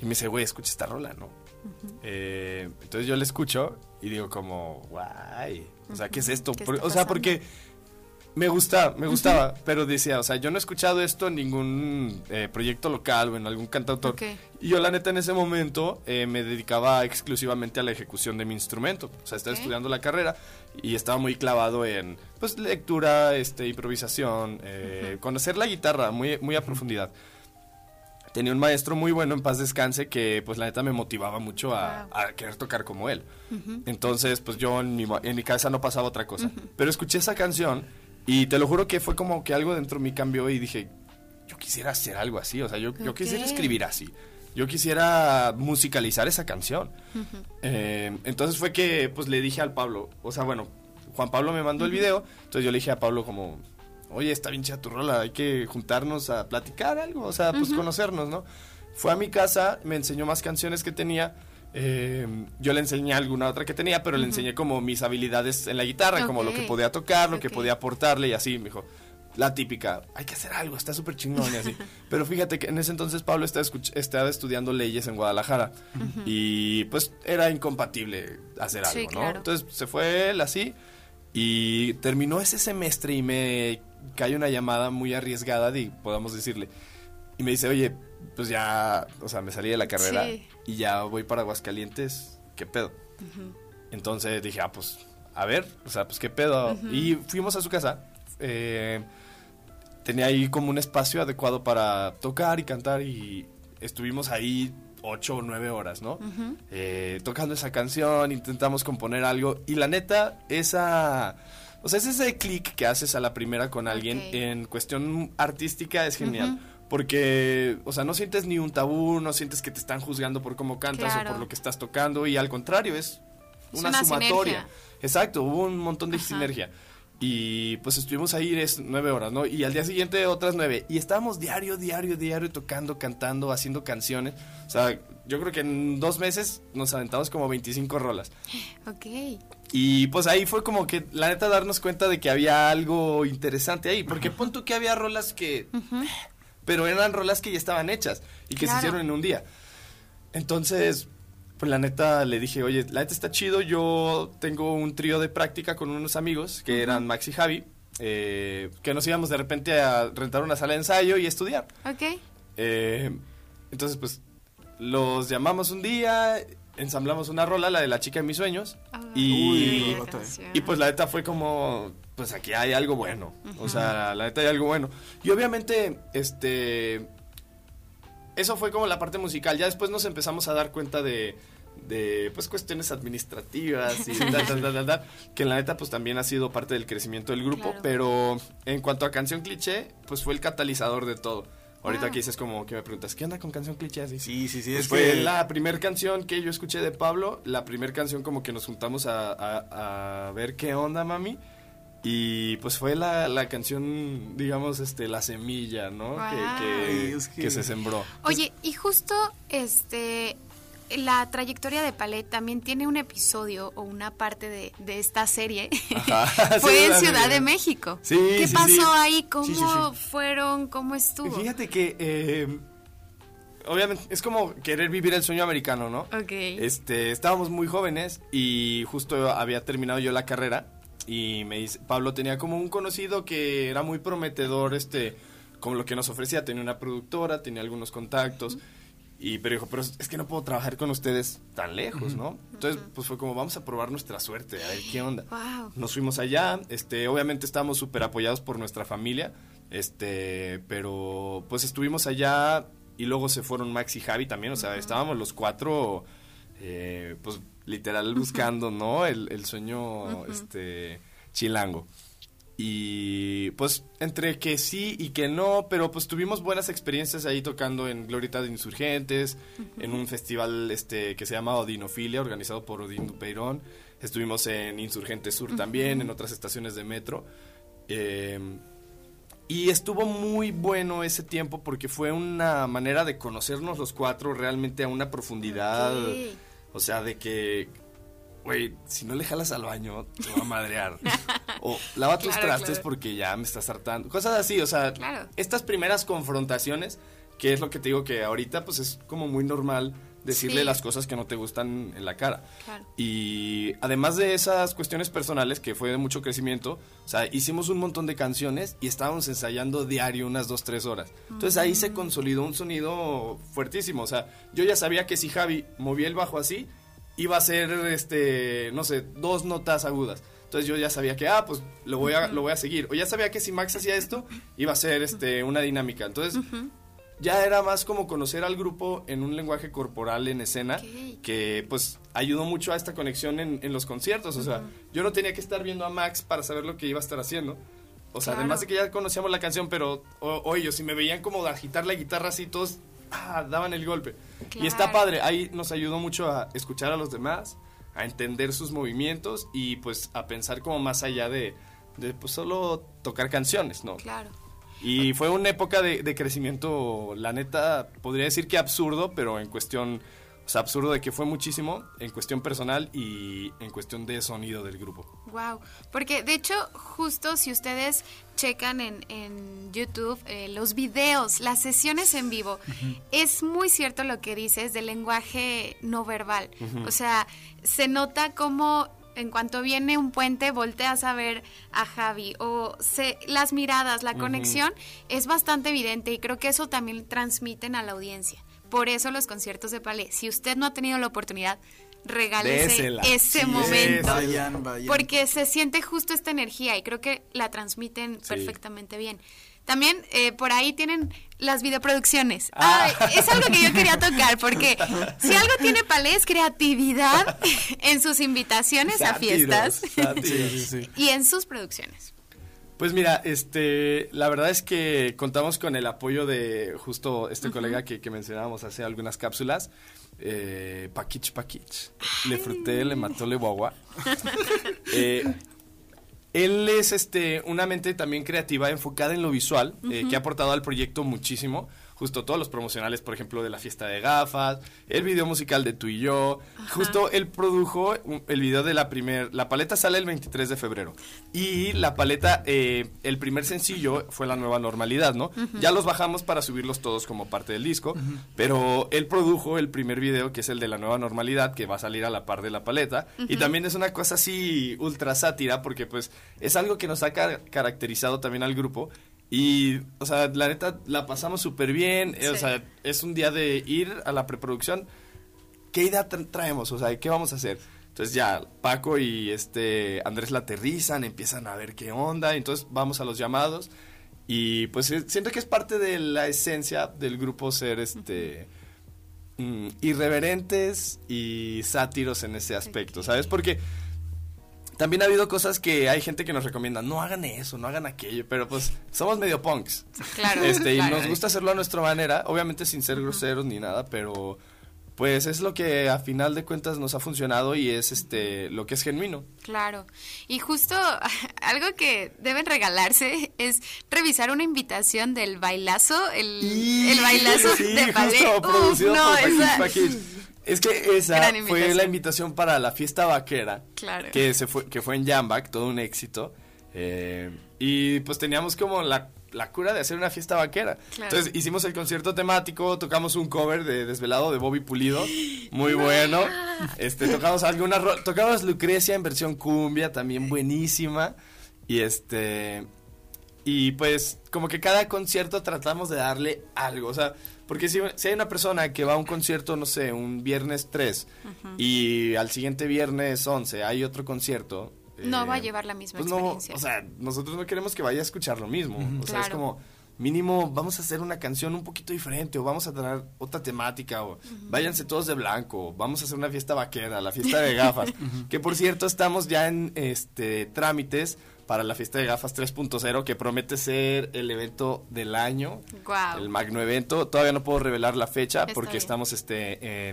S8: Y me dice, güey, escucha esta rola, ¿no? Eh, entonces yo le escucho y digo como, guay, o sea, ¿qué es esto?
S7: ¿Qué
S8: Por-
S7: está
S8: o sea, porque me gusta, me gustaba, pero decía, o sea, yo no he escuchado esto en ningún eh, proyecto local o en algún cantautor.
S7: Ok.
S8: Y yo la neta en ese momento eh, me dedicaba exclusivamente a la ejecución de mi instrumento. O sea, estaba
S7: Ok.
S8: estudiando la carrera y estaba muy clavado en pues lectura, este, improvisación, eh, conocer la guitarra muy, muy a profundidad. Tenía un maestro muy bueno en paz descanse que pues la neta me motivaba mucho a, a querer tocar como él. Entonces pues yo en mi, en mi cabeza no pasaba otra cosa. Pero escuché esa canción y te lo juro que fue como que algo dentro de mí cambió y dije, yo quisiera hacer algo así, o sea, yo, yo quisiera escribir así. Yo quisiera musicalizar esa canción. Eh, entonces fue que pues le dije al Pablo, o sea, bueno, Juan Pablo me mandó el video, entonces yo le dije a Pablo como, oye, está bien chida tu rola, hay que juntarnos a platicar algo, o sea, pues conocernos, ¿no? Fue a mi casa, me enseñó más canciones que tenía. Eh, yo le enseñé alguna otra que tenía, pero le enseñé como mis habilidades en la guitarra, como lo que podía tocar, lo que podía aportarle y así. Me dijo, la típica, hay que hacer algo, está súper chingón y así. Pero fíjate que en ese entonces Pablo estaba, estudiando leyes en Guadalajara y pues era incompatible hacer
S7: Sí,
S8: algo, ¿no?
S7: claro.
S8: Entonces se fue él así y terminó ese semestre y me cae una llamada muy arriesgada, de, podamos decirle. Y me dice, oye, pues ya, o sea, me salí de la carrera
S7: Sí.
S8: Y ya voy para Aguascalientes, ¿qué pedo? Entonces dije, ah, pues, a ver, o sea, pues qué pedo. Y fuimos a su casa. eh, tenía ahí como un espacio adecuado para tocar y cantar y estuvimos ahí ocho o nueve horas, ¿no? Eh, tocando esa canción, intentamos componer algo y la neta, esa... O sea, es ese clic que haces a la primera con alguien en cuestión artística es genial. Porque, o sea, no sientes ni un tabú, no sientes que te están juzgando por cómo cantas o
S7: Claro.
S8: por lo que estás tocando y al contrario, es
S7: Es
S8: una,
S7: una
S8: sumatoria.
S7: sinergia.
S8: Exacto, hubo un montón de
S7: Ajá.
S8: sinergia. Y pues estuvimos ahí es nueve horas, ¿no? Y al día siguiente otras nueve. Y estábamos diario, diario, diario tocando, cantando, haciendo canciones. O sea, yo creo que en dos meses nos aventamos como 25 rolas.
S7: Ok.
S8: Y pues ahí fue como que, la neta, darnos cuenta de que había algo interesante ahí. Porque pon tú que había rolas que... Pero eran rolas que ya estaban hechas y que se hicieron en un día. Entonces, pues la neta le dije, oye, la neta está chido. Yo tengo un trío de práctica con unos amigos que eran Max y Javi. eh, que nos íbamos de repente a rentar una sala de ensayo y estudiar.
S7: Ok.
S8: Eh, entonces, pues, los llamamos un día, ensamblamos una rola, la de la chica de mis sueños.
S7: Ah,
S8: y,
S4: Uy,
S8: y pues la neta fue como, pues aquí hay algo bueno. O sea, la neta hay algo bueno. Y obviamente, este, eso fue como la parte musical. Ya después nos empezamos a dar cuenta de, de pues cuestiones administrativas y tal, tal, tal, tal, que la neta pues también ha sido parte del crecimiento del grupo,
S7: Claro.
S8: pero en cuanto a canción cliché, pues fue el catalizador de todo. Ahorita
S7: Ah.
S8: que dices como que me preguntas, ¿qué onda con canción cliché? Así,
S4: Sí, sí, sí.
S8: pues
S4: es
S8: fue
S4: que
S8: la primera canción que yo escuché de Pablo, la primera canción como que nos juntamos a, a- a ver qué onda, mami. Y pues fue la, la canción, digamos, este, la semilla, ¿no? Que-
S7: Wow.
S8: Que,
S4: Ay, es que-
S8: que se sembró.
S7: Oye, y justo este la trayectoria de Palet también tiene un episodio o una parte de, de esta serie.
S8: Ajá,
S7: Fue
S8: sí,
S7: en Ciudad de México.
S8: Sí,
S7: ¿Qué
S8: sí,
S7: pasó
S8: sí.
S7: ahí? ¿Cómo
S8: Sí, sí, sí.
S7: fueron? ¿Cómo estuvo?
S8: Fíjate que, eh, obviamente, es como querer vivir el sueño americano, ¿no?
S7: Ok.
S8: Este, estábamos muy jóvenes y justo había terminado yo la carrera y me dice, Pablo tenía como un conocido que era muy prometedor, este, como lo que nos ofrecía, tenía una productora, tenía algunos contactos. Y pero dijo, pero es que no puedo trabajar con ustedes tan lejos, ¿no? Entonces, pues fue como, vamos a probar nuestra suerte, a ver qué onda.
S7: Wow.
S8: Nos fuimos allá, este, obviamente estábamos súper apoyados por nuestra familia, este, pero pues estuvimos allá y luego se fueron Max y Javi también, o sea, estábamos los cuatro, eh, pues literal buscando, ¿no? El, el sueño, este, chilango. Y pues entre que sí y que no, pero pues tuvimos buenas experiencias ahí tocando en Glorieta de Insurgentes, en un festival este que se llama Odinofilia, organizado por Odín Dupeirón. estuvimos en Insurgente Sur también, en otras estaciones de metro. Eh, y estuvo muy bueno ese tiempo porque fue una manera de conocernos los cuatro realmente a una profundidad. O sea, de que, güey, si no le jalas al baño, te va a madrear. o lava tus trastes porque ya me estás hartando. Cosas así, o sea, estas primeras confrontaciones, que es lo que te digo que ahorita pues es como muy normal decirle las cosas que no te gustan en la cara. Y además de esas cuestiones personales, que fue de mucho crecimiento, o sea, hicimos un montón de canciones y estábamos ensayando diario unas dos, tres horas. Entonces ahí se mm. consolidó un sonido fuertísimo. O sea, yo ya sabía que si Javi movía el bajo así, iba a ser, este, no sé, dos notas agudas. Entonces yo ya sabía que, ah, pues lo voy a, lo voy a seguir. O ya sabía que si Max hacía esto, iba a ser este, una dinámica. Entonces ya era más como conocer al grupo en un lenguaje corporal en escena que pues ayudó mucho a esta conexión en, los conciertos. O sea, yo no tenía que estar viendo a Max para saber lo que iba a estar haciendo. O sea, además de que ya conocíamos la canción, pero oye, si me veían como agitar la guitarra así, todos ah, daban el golpe. Y está padre, ahí nos ayudó mucho a escuchar a los demás, a entender sus movimientos y pues a pensar como más allá de, de pues solo tocar canciones, ¿no?
S7: Claro.
S8: Y fue una época de, crecimiento, la neta, podría decir que absurdo, pero en cuestión, o sea, absurdo de que fue muchísimo en cuestión personal y en cuestión de sonido del grupo.
S7: Wow, porque de hecho, justo si ustedes checan en, YouTube eh, los videos, las sesiones en vivo, es muy cierto lo que dices del lenguaje no verbal. O sea, se nota como en cuanto viene un puente volteas a ver a Javi o se, las miradas, la conexión es bastante evidente y creo que eso también transmiten a la audiencia. Por eso los conciertos de Palais, si usted no ha tenido la oportunidad, regálese ese momento. Porque se siente justo esta energía y creo que la transmiten perfectamente bien. También eh, por ahí tienen las videoproducciones. Ah. es algo que yo quería tocar porque si algo tiene Palé es creatividad en sus invitaciones a fiestas y en sus producciones.
S8: Pues mira, este, la verdad es que contamos con el apoyo de justo este colega que, que, mencionábamos hace algunas cápsulas, eh, Paquich Paquich. Le fruté, le mató, le guagua. eh, él es este, una mente también creativa, enfocada en lo visual, eh, que ha aportado al proyecto muchísimo justo todos los promocionales, por ejemplo, de la fiesta de gafas, el video musical de tú y yo. Justo él produjo el video de la primer, la paleta sale el 23 de febrero. Y la paleta, eh, el primer sencillo fue la nueva normalidad, ¿no? Ya los bajamos para subirlos todos como parte del disco, pero él produjo el primer video que es el de la nueva normalidad, que va a salir a la par de la paleta. Y también es una cosa así ultra sátira, porque pues es algo que nos ha caracterizado también al grupo y, o sea, la neta, la pasamos súper bien. Eh, o sea, es un día de ir a la preproducción. ¿Qué idea traemos? O sea, ¿qué vamos a hacer? Entonces ya Paco y este Andrés la aterrizan, empiezan a ver qué onda, entonces vamos a los llamados y pues eh, siento que es parte de la esencia del grupo ser este mm, irreverentes y sátiros en ese aspecto, ¿sabes? Porque también ha habido cosas que hay gente que nos recomienda, no hagan eso, no hagan aquello, pero pues somos medio punks.
S7: Claro.
S8: Este, y nos gusta hacerlo a nuestra manera, obviamente sin ser groseros ni nada, pero pues es lo que a final de cuentas nos ha funcionado y es este lo que es genuino.
S7: Claro. Y justo algo que deben regalarse es revisar una invitación del bailazo, el, bailazo de ballet. no, esa...
S8: Es que esa fue la invitación para la fiesta vaquera.
S7: Claro.
S8: Que, se fue, que fue en Jambak, todo un éxito. Eh, y pues teníamos como la, cura de hacer una fiesta vaquera. Entonces hicimos el concierto temático, tocamos un cover de Desvelado de Bobby Pulido, muy bueno. Este, tocamos alguna tocamos Lucrecia en versión cumbia, también buenísima. Y este y pues como que cada concierto tratamos de darle algo, o sea, porque si, hay una persona que va a un concierto, no sé, un viernes 3 y al siguiente viernes 11 hay otro concierto.
S7: No va a eh, llevar la misma pues experiencia.
S8: o sea, nosotros no queremos que vaya a escuchar lo mismo. O sea, es como, mínimo, vamos a hacer una canción un poquito diferente o vamos a tener otra temática o váyanse todos de blanco, vamos a hacer una fiesta vaquera, la fiesta de gafas. que por cierto, estamos ya en este trámites para la fiesta de gafas 3.0 que promete ser el evento del año, el magno evento. Todavía no puedo revelar la fecha porque estamos este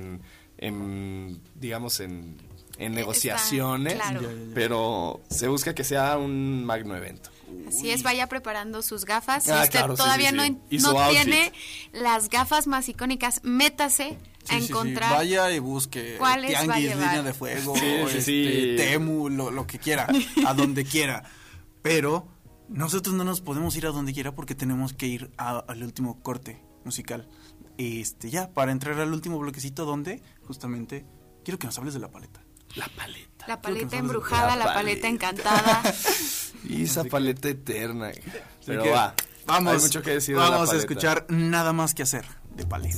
S8: en, digamos en en negociaciones,
S7: claro.
S8: pero se busca que sea un magno evento.
S7: Así es, vaya preparando sus gafas. Si
S8: Ah,
S7: usted
S8: claro, sí,
S7: todavía
S8: sí,
S7: no,
S8: sí.
S7: en- no
S8: outfit.
S7: tiene las gafas más icónicas, métase a
S4: Sí, sí, sí.
S7: encontrar.
S4: Vaya y busque tianguis, línea de fuego,
S8: Sí, sí,
S4: este,
S8: sí.
S4: Temu, lo, lo que quiera, a donde quiera. Pero nosotros no nos podemos ir a donde quiera porque tenemos que ir a- al último corte musical. Este, ya, para entrar al último bloquecito donde justamente quiero que nos hables de la paleta.
S8: La paleta.
S7: La paleta embrujada,
S8: La
S7: la paleta
S8: paleta.
S7: encantada.
S8: Y esa paleta eterna. Pero
S4: que
S8: va.
S4: Vamos,
S8: Hay mucho que decir de la
S4: vamos a escuchar nada más que hacer de paleta.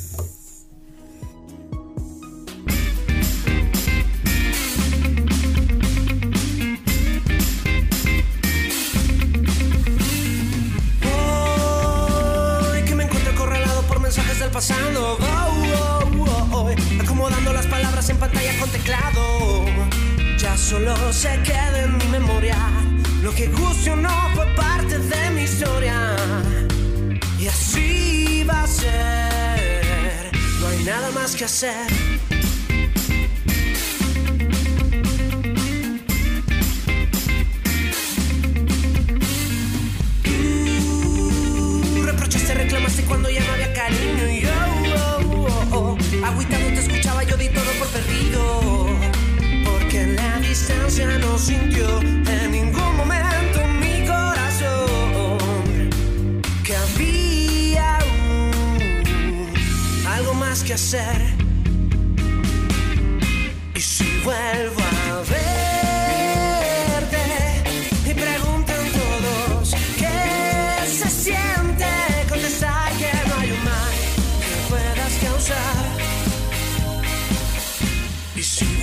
S6: Pasado. Oh, oh, oh, oh. Acomodando las palabras en pantalla con teclado. Ya solo se queda en mi memoria. Lo que guste o no fue parte de mi historia. Y así va a ser. No hay nada más que hacer. Tú reprochaste, reclamaste cuando ya no había Porque en la distancia no sintió en ningún momento mi corazón que había aún algo más que hacer. Y si vuelvo a verte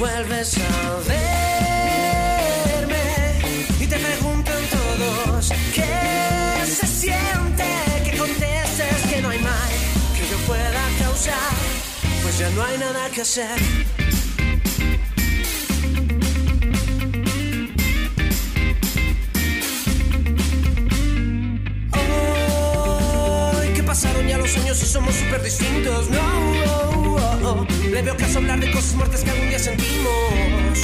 S6: vuelves a verme y te preguntan todos qué se siente que contestes que no hay mal que yo pueda causar, pues ya no hay nada que hacer. Hoy que pasaron ya los años y somos súper distintos. No, le veo caso hablar de cosas muertas que algún día sentimos.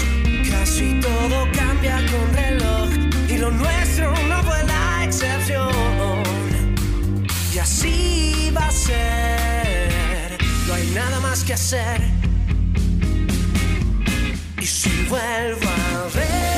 S6: Casi todo cambia con reloj y lo nuestro no fue la excepción. Y así va a ser. No hay nada más que hacer. Y si vuelvo a verte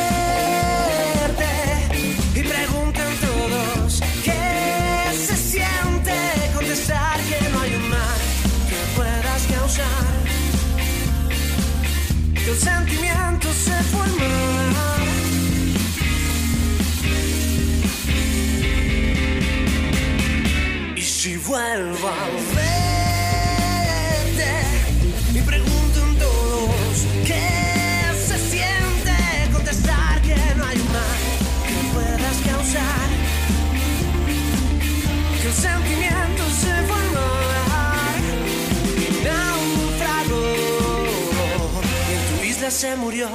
S6: se murió.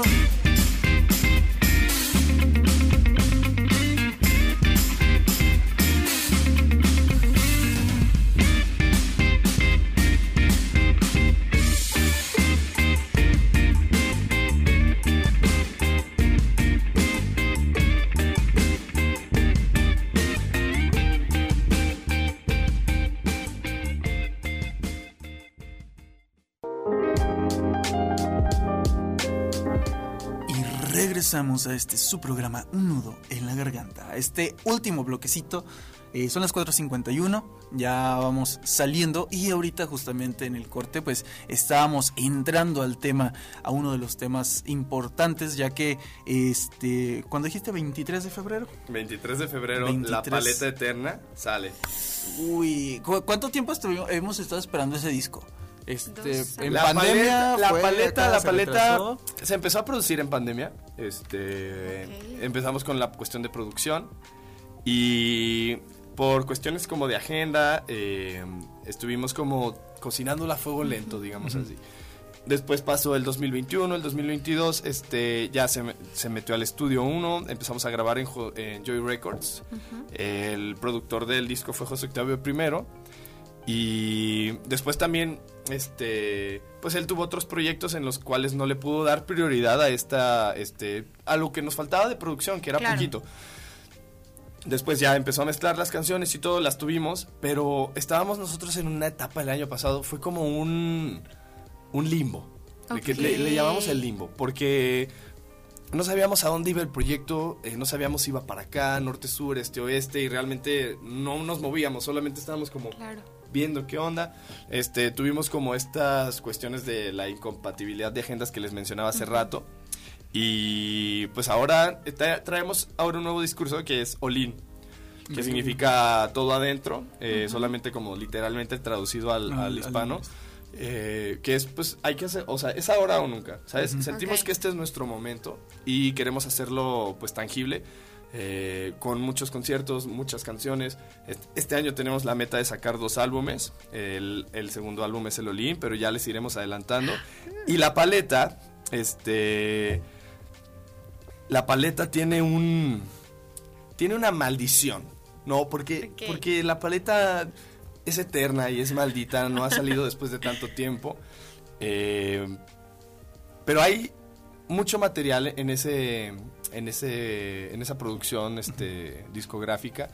S4: Regresamos a este su programa Un nudo en la garganta. a Este último bloquecito. eh, son las 4.51. Ya vamos saliendo. Y ahorita, justamente en el corte, pues estábamos entrando al tema, a uno de los temas importantes, ya que este. Cuando dijiste 23 de febrero.
S8: 23 de febrero, la
S4: 23.
S8: paleta eterna sale.
S4: Uy, ¿cu- ¿cuánto tiempo hemos estado esperando ese disco? Este,
S7: Dos
S4: en
S8: la
S4: pandemia,
S8: paleta, la paleta, la
S4: se
S8: paleta
S4: retrasó.
S8: se empezó a producir en pandemia. Este, empezamos con la cuestión de producción y por cuestiones como de agenda eh, estuvimos como cocinándola a fuego lento, digamos así. Después pasó el 2021, el 2022, este, ya se, se metió al estudio 1, empezamos a grabar en, Jo- en Joy Records. El productor del disco fue José Octavio primero. Y después también, este, pues él tuvo otros proyectos en los cuales no le pudo dar prioridad a esta, este, a lo que nos faltaba de producción, que era poquito. Después ya empezó a mezclar las canciones y todo, las tuvimos, pero estábamos nosotros en una etapa el año pasado, fue como un, un limbo. Que le, le, llamamos el limbo, porque no sabíamos a dónde iba el proyecto, eh, no sabíamos si iba para acá, norte, sur, este, oeste, y realmente no nos movíamos, solamente estábamos como viendo qué onda. Este, tuvimos como estas cuestiones de la incompatibilidad de agendas que les mencionaba hace rato. Y pues ahora traemos ahora un nuevo discurso que es Olin, que significa todo adentro, eh, solamente como literalmente traducido al, hispano. Eh, que es, pues, hay que hacer, o sea, es ahora o nunca, ¿sabes? Sentimos que este es nuestro momento y queremos hacerlo, pues, tangible. Eh, con muchos conciertos, muchas canciones. Este año tenemos la meta de sacar dos álbumes. El, segundo álbum es el Olin, pero ya les iremos adelantando. Y la paleta, este. La paleta tiene un. Tiene una maldición. No, porque, porque la paleta es eterna y es maldita, no ha salido después de tanto tiempo. Eh, pero hay mucho material en ese en ese en esa producción este discográfica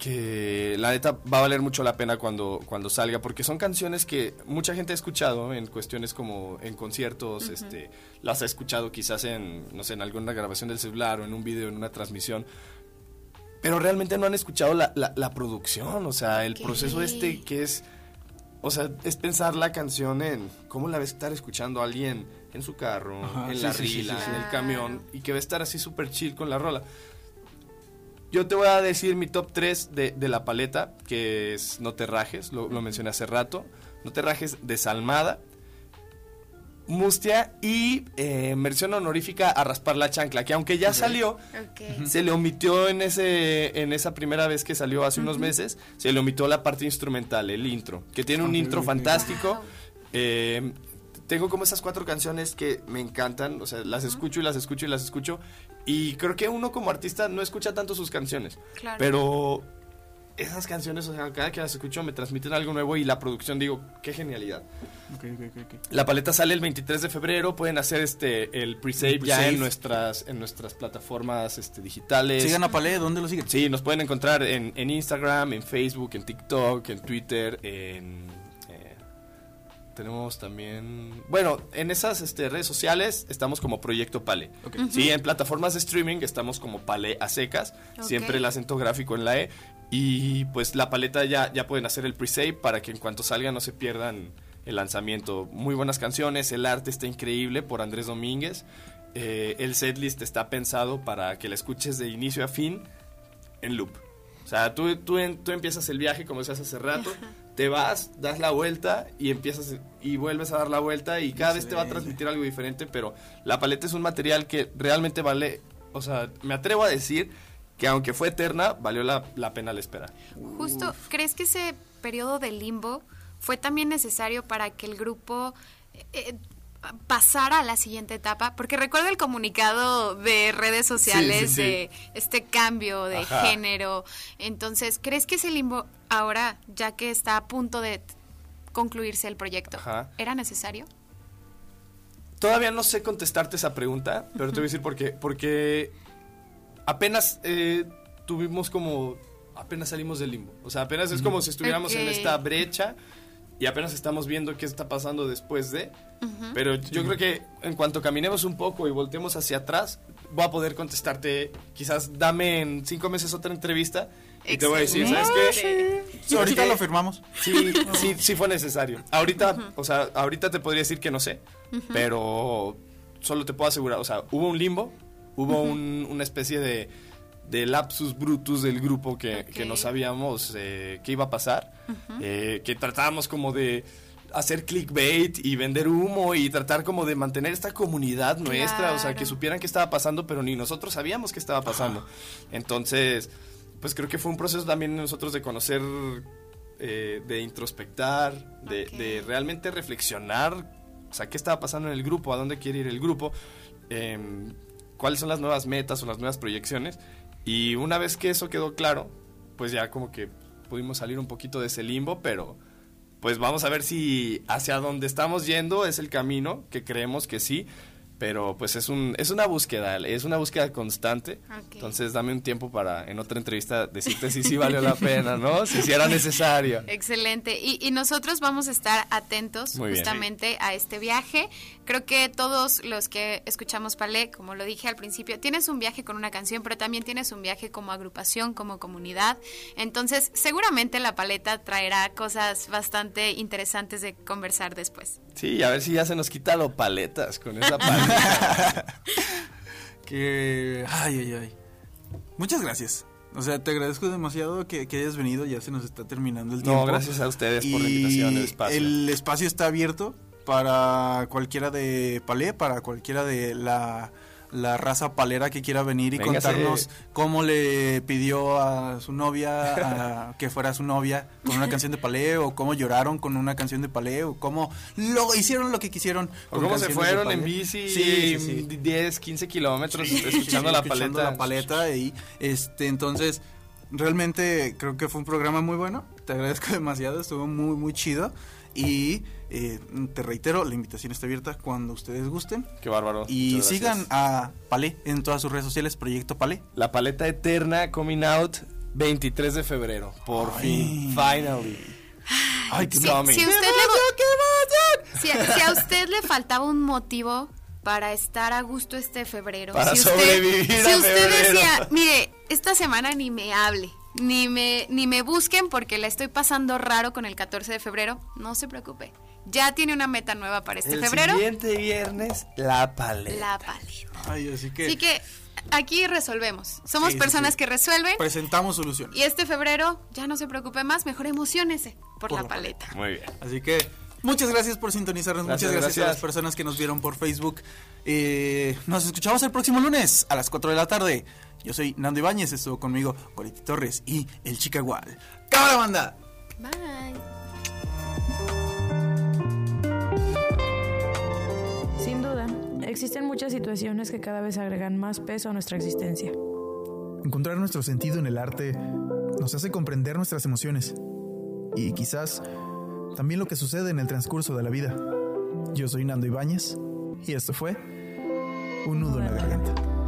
S8: que la neta va a valer mucho la pena cuando, cuando salga, porque son canciones que mucha gente ha escuchado en cuestiones como en conciertos, este, las ha escuchado quizás en, no sé, en alguna grabación del celular o en un video, en una transmisión, pero realmente no han escuchado la, la, producción, o sea, el proceso este que es, o sea, es pensar la canción en cómo la va a estar escuchando alguien en su carro, en la rila, en el camión, y que va a estar así súper chill con la rola. Yo te voy a decir mi top 3 de, de la paleta, que es No te rajes, lo, lo mencioné hace rato. No te rajes, Desalmada, Mustia y eh, mención honorífica a Raspar la Chancla, que aunque ya salió, se le omitió en, ese, en esa primera vez que salió hace unos meses, se le omitió la parte instrumental, el intro, que tiene un intro fantástico. Eh, tengo como esas cuatro canciones que me encantan, o sea, las escucho y las escucho y las escucho. Y creo que uno como artista no escucha tanto sus canciones, pero esas canciones, o sea, cada que las escucho me transmiten algo nuevo y la producción digo, qué genialidad. la paleta sale el 23 de febrero, pueden hacer este el pre-save ya en nuestras en nuestras plataformas este, digitales.
S9: Sigan a Palé, ¿dónde lo siguen?
S8: Sí, nos pueden encontrar en, en Instagram, en Facebook, en TikTok, en Twitter, en tenemos también bueno en esas este, redes sociales estamos como proyecto Pale. Sí en plataformas de streaming estamos como Pale a secas. Siempre el acento gráfico en la e. Y pues la paleta ya, ya pueden hacer el pre-save para que en cuanto salga no se pierdan el lanzamiento. Muy buenas canciones, el arte está increíble por Andrés Domínguez. Eh, el setlist está pensado para que la escuches de inicio a fin en loop. O sea, tú, tú, tú empiezas el viaje como decías hace rato, te vas, das la vuelta y empiezas y vuelves a dar la vuelta y cada vez te va a transmitir algo diferente, pero la paleta es un material que realmente vale, o sea, me atrevo a decir que aunque fue eterna, valió la, pena la espera.
S7: Justo, ¿crees que ese periodo de limbo fue también necesario para que el grupo eh, pasara a la siguiente etapa? Porque recuerdo el comunicado de redes sociales de este cambio de género. Entonces, ¿crees que ese limbo ahora, ya que está a punto de concluirse el proyecto, era necesario?
S8: Todavía no sé contestarte esa pregunta, pero te voy a decir por qué. Porque apenas eh, tuvimos como, apenas salimos del limbo. O sea, apenas es como si estuviéramos en esta brecha y apenas estamos viendo qué está pasando después de. Pero yo creo que en cuanto caminemos un poco y volteemos hacia atrás, voy a poder contestarte, quizás dame en cinco meses otra entrevista y te voy a decir, ¿sabes qué?
S9: Sí, ahorita lo firmamos.
S8: Sí, sí, sí fue necesario. Ahorita, o sea, ahorita te podría decir que no sé, pero solo te puedo asegurar, o sea, hubo un limbo, Hubo una especie de, de, lapsus brutus del grupo que, no sabíamos eh, qué iba a pasar, eh, que tratábamos como de hacer clickbait y vender humo y tratar como de mantener esta comunidad nuestra, o sea, que supieran qué estaba pasando, pero ni nosotros sabíamos qué estaba pasando. Entonces, pues creo que fue un proceso también nosotros de conocer, eh, de introspectar, de, de, realmente reflexionar, o sea, qué estaba pasando en el grupo, a dónde quiere ir el grupo. Em, cuáles son las nuevas metas o las nuevas proyecciones. Y una vez que eso quedó claro, pues ya como que pudimos salir un poquito de ese limbo, pero pues vamos a ver si hacia donde estamos yendo es el camino, que creemos que sí, pero pues es un es una búsqueda, es una búsqueda constante. Entonces dame un tiempo para en otra entrevista decirte si sí valió la pena, ¿no? Si sí era necesario.
S7: Excelente. Y, nosotros vamos a estar atentos justamente a este viaje. Creo que todos los que escuchamos Palé, como lo dije al principio, tienes un viaje con una canción, pero también tienes un viaje como agrupación, como comunidad. Entonces, seguramente la paleta traerá cosas bastante interesantes de conversar después.
S8: Sí, a ver si ya se nos quita lo paletas con esa paleta.
S4: que. Ay, ay, ay. Muchas gracias. O sea, te agradezco demasiado que, hayas venido. Ya se nos está terminando el tiempo.
S8: No, gracias a ustedes por la invitación, el espacio.
S4: El espacio está abierto para cualquiera de Palé, para cualquiera de la la raza palera que quiera venir y contarnos cómo le pidió a su novia que fuera su novia con una canción de palé o cómo lloraron con una canción de palé o cómo lo hicieron lo que quisieron.
S8: O cómo se fueron en bici sí, 10, 15 kilómetros escuchando la paleta.
S4: la paleta y este entonces realmente creo que fue un programa muy bueno. Te agradezco demasiado, estuvo muy muy chido. Y eh, te reitero, la invitación está abierta cuando ustedes gusten.
S8: Qué bárbaro.
S4: Y sigan a Palé en todas sus redes sociales, Proyecto Palé.
S8: La paleta eterna coming out 23 de febrero. Por fin. Finally.
S7: Ay, qué si, si, usted le, si, si a usted le faltaba un motivo para estar a gusto este febrero.
S8: Para si sobrevivir
S7: usted, si usted decía, mire, esta semana ni me hable, ni me, ni me busquen porque la estoy pasando raro con el 14 de febrero, no se preocupe. Ya tiene una meta nueva para este febrero.
S8: El siguiente viernes, la paleta.
S7: La paleta.
S4: Ay, así que...
S7: Así que aquí resolvemos. Somos personas que resuelven.
S4: Presentamos soluciones.
S7: Y este febrero, ya no se preocupe más, mejor emocionese por, la, paleta.
S8: Muy bien.
S4: Así que Muchas gracias por sintonizarnos. Muchas gracias, a las personas que nos vieron por Facebook. Eh, nos escuchamos el próximo lunes a las 4 de la tarde. Yo soy Nando Ibáñez, estuvo conmigo Goriti Torres y el Chicagual. ¡Cámara, banda!
S7: Bye.
S5: Sin duda, existen muchas situaciones que cada vez agregan más peso a nuestra existencia.
S10: Encontrar nuestro sentido en el arte nos hace comprender nuestras emociones y quizás también lo que sucede en el transcurso de la vida. Yo soy Nando Ibáñez y esto fue Un nudo en la garganta.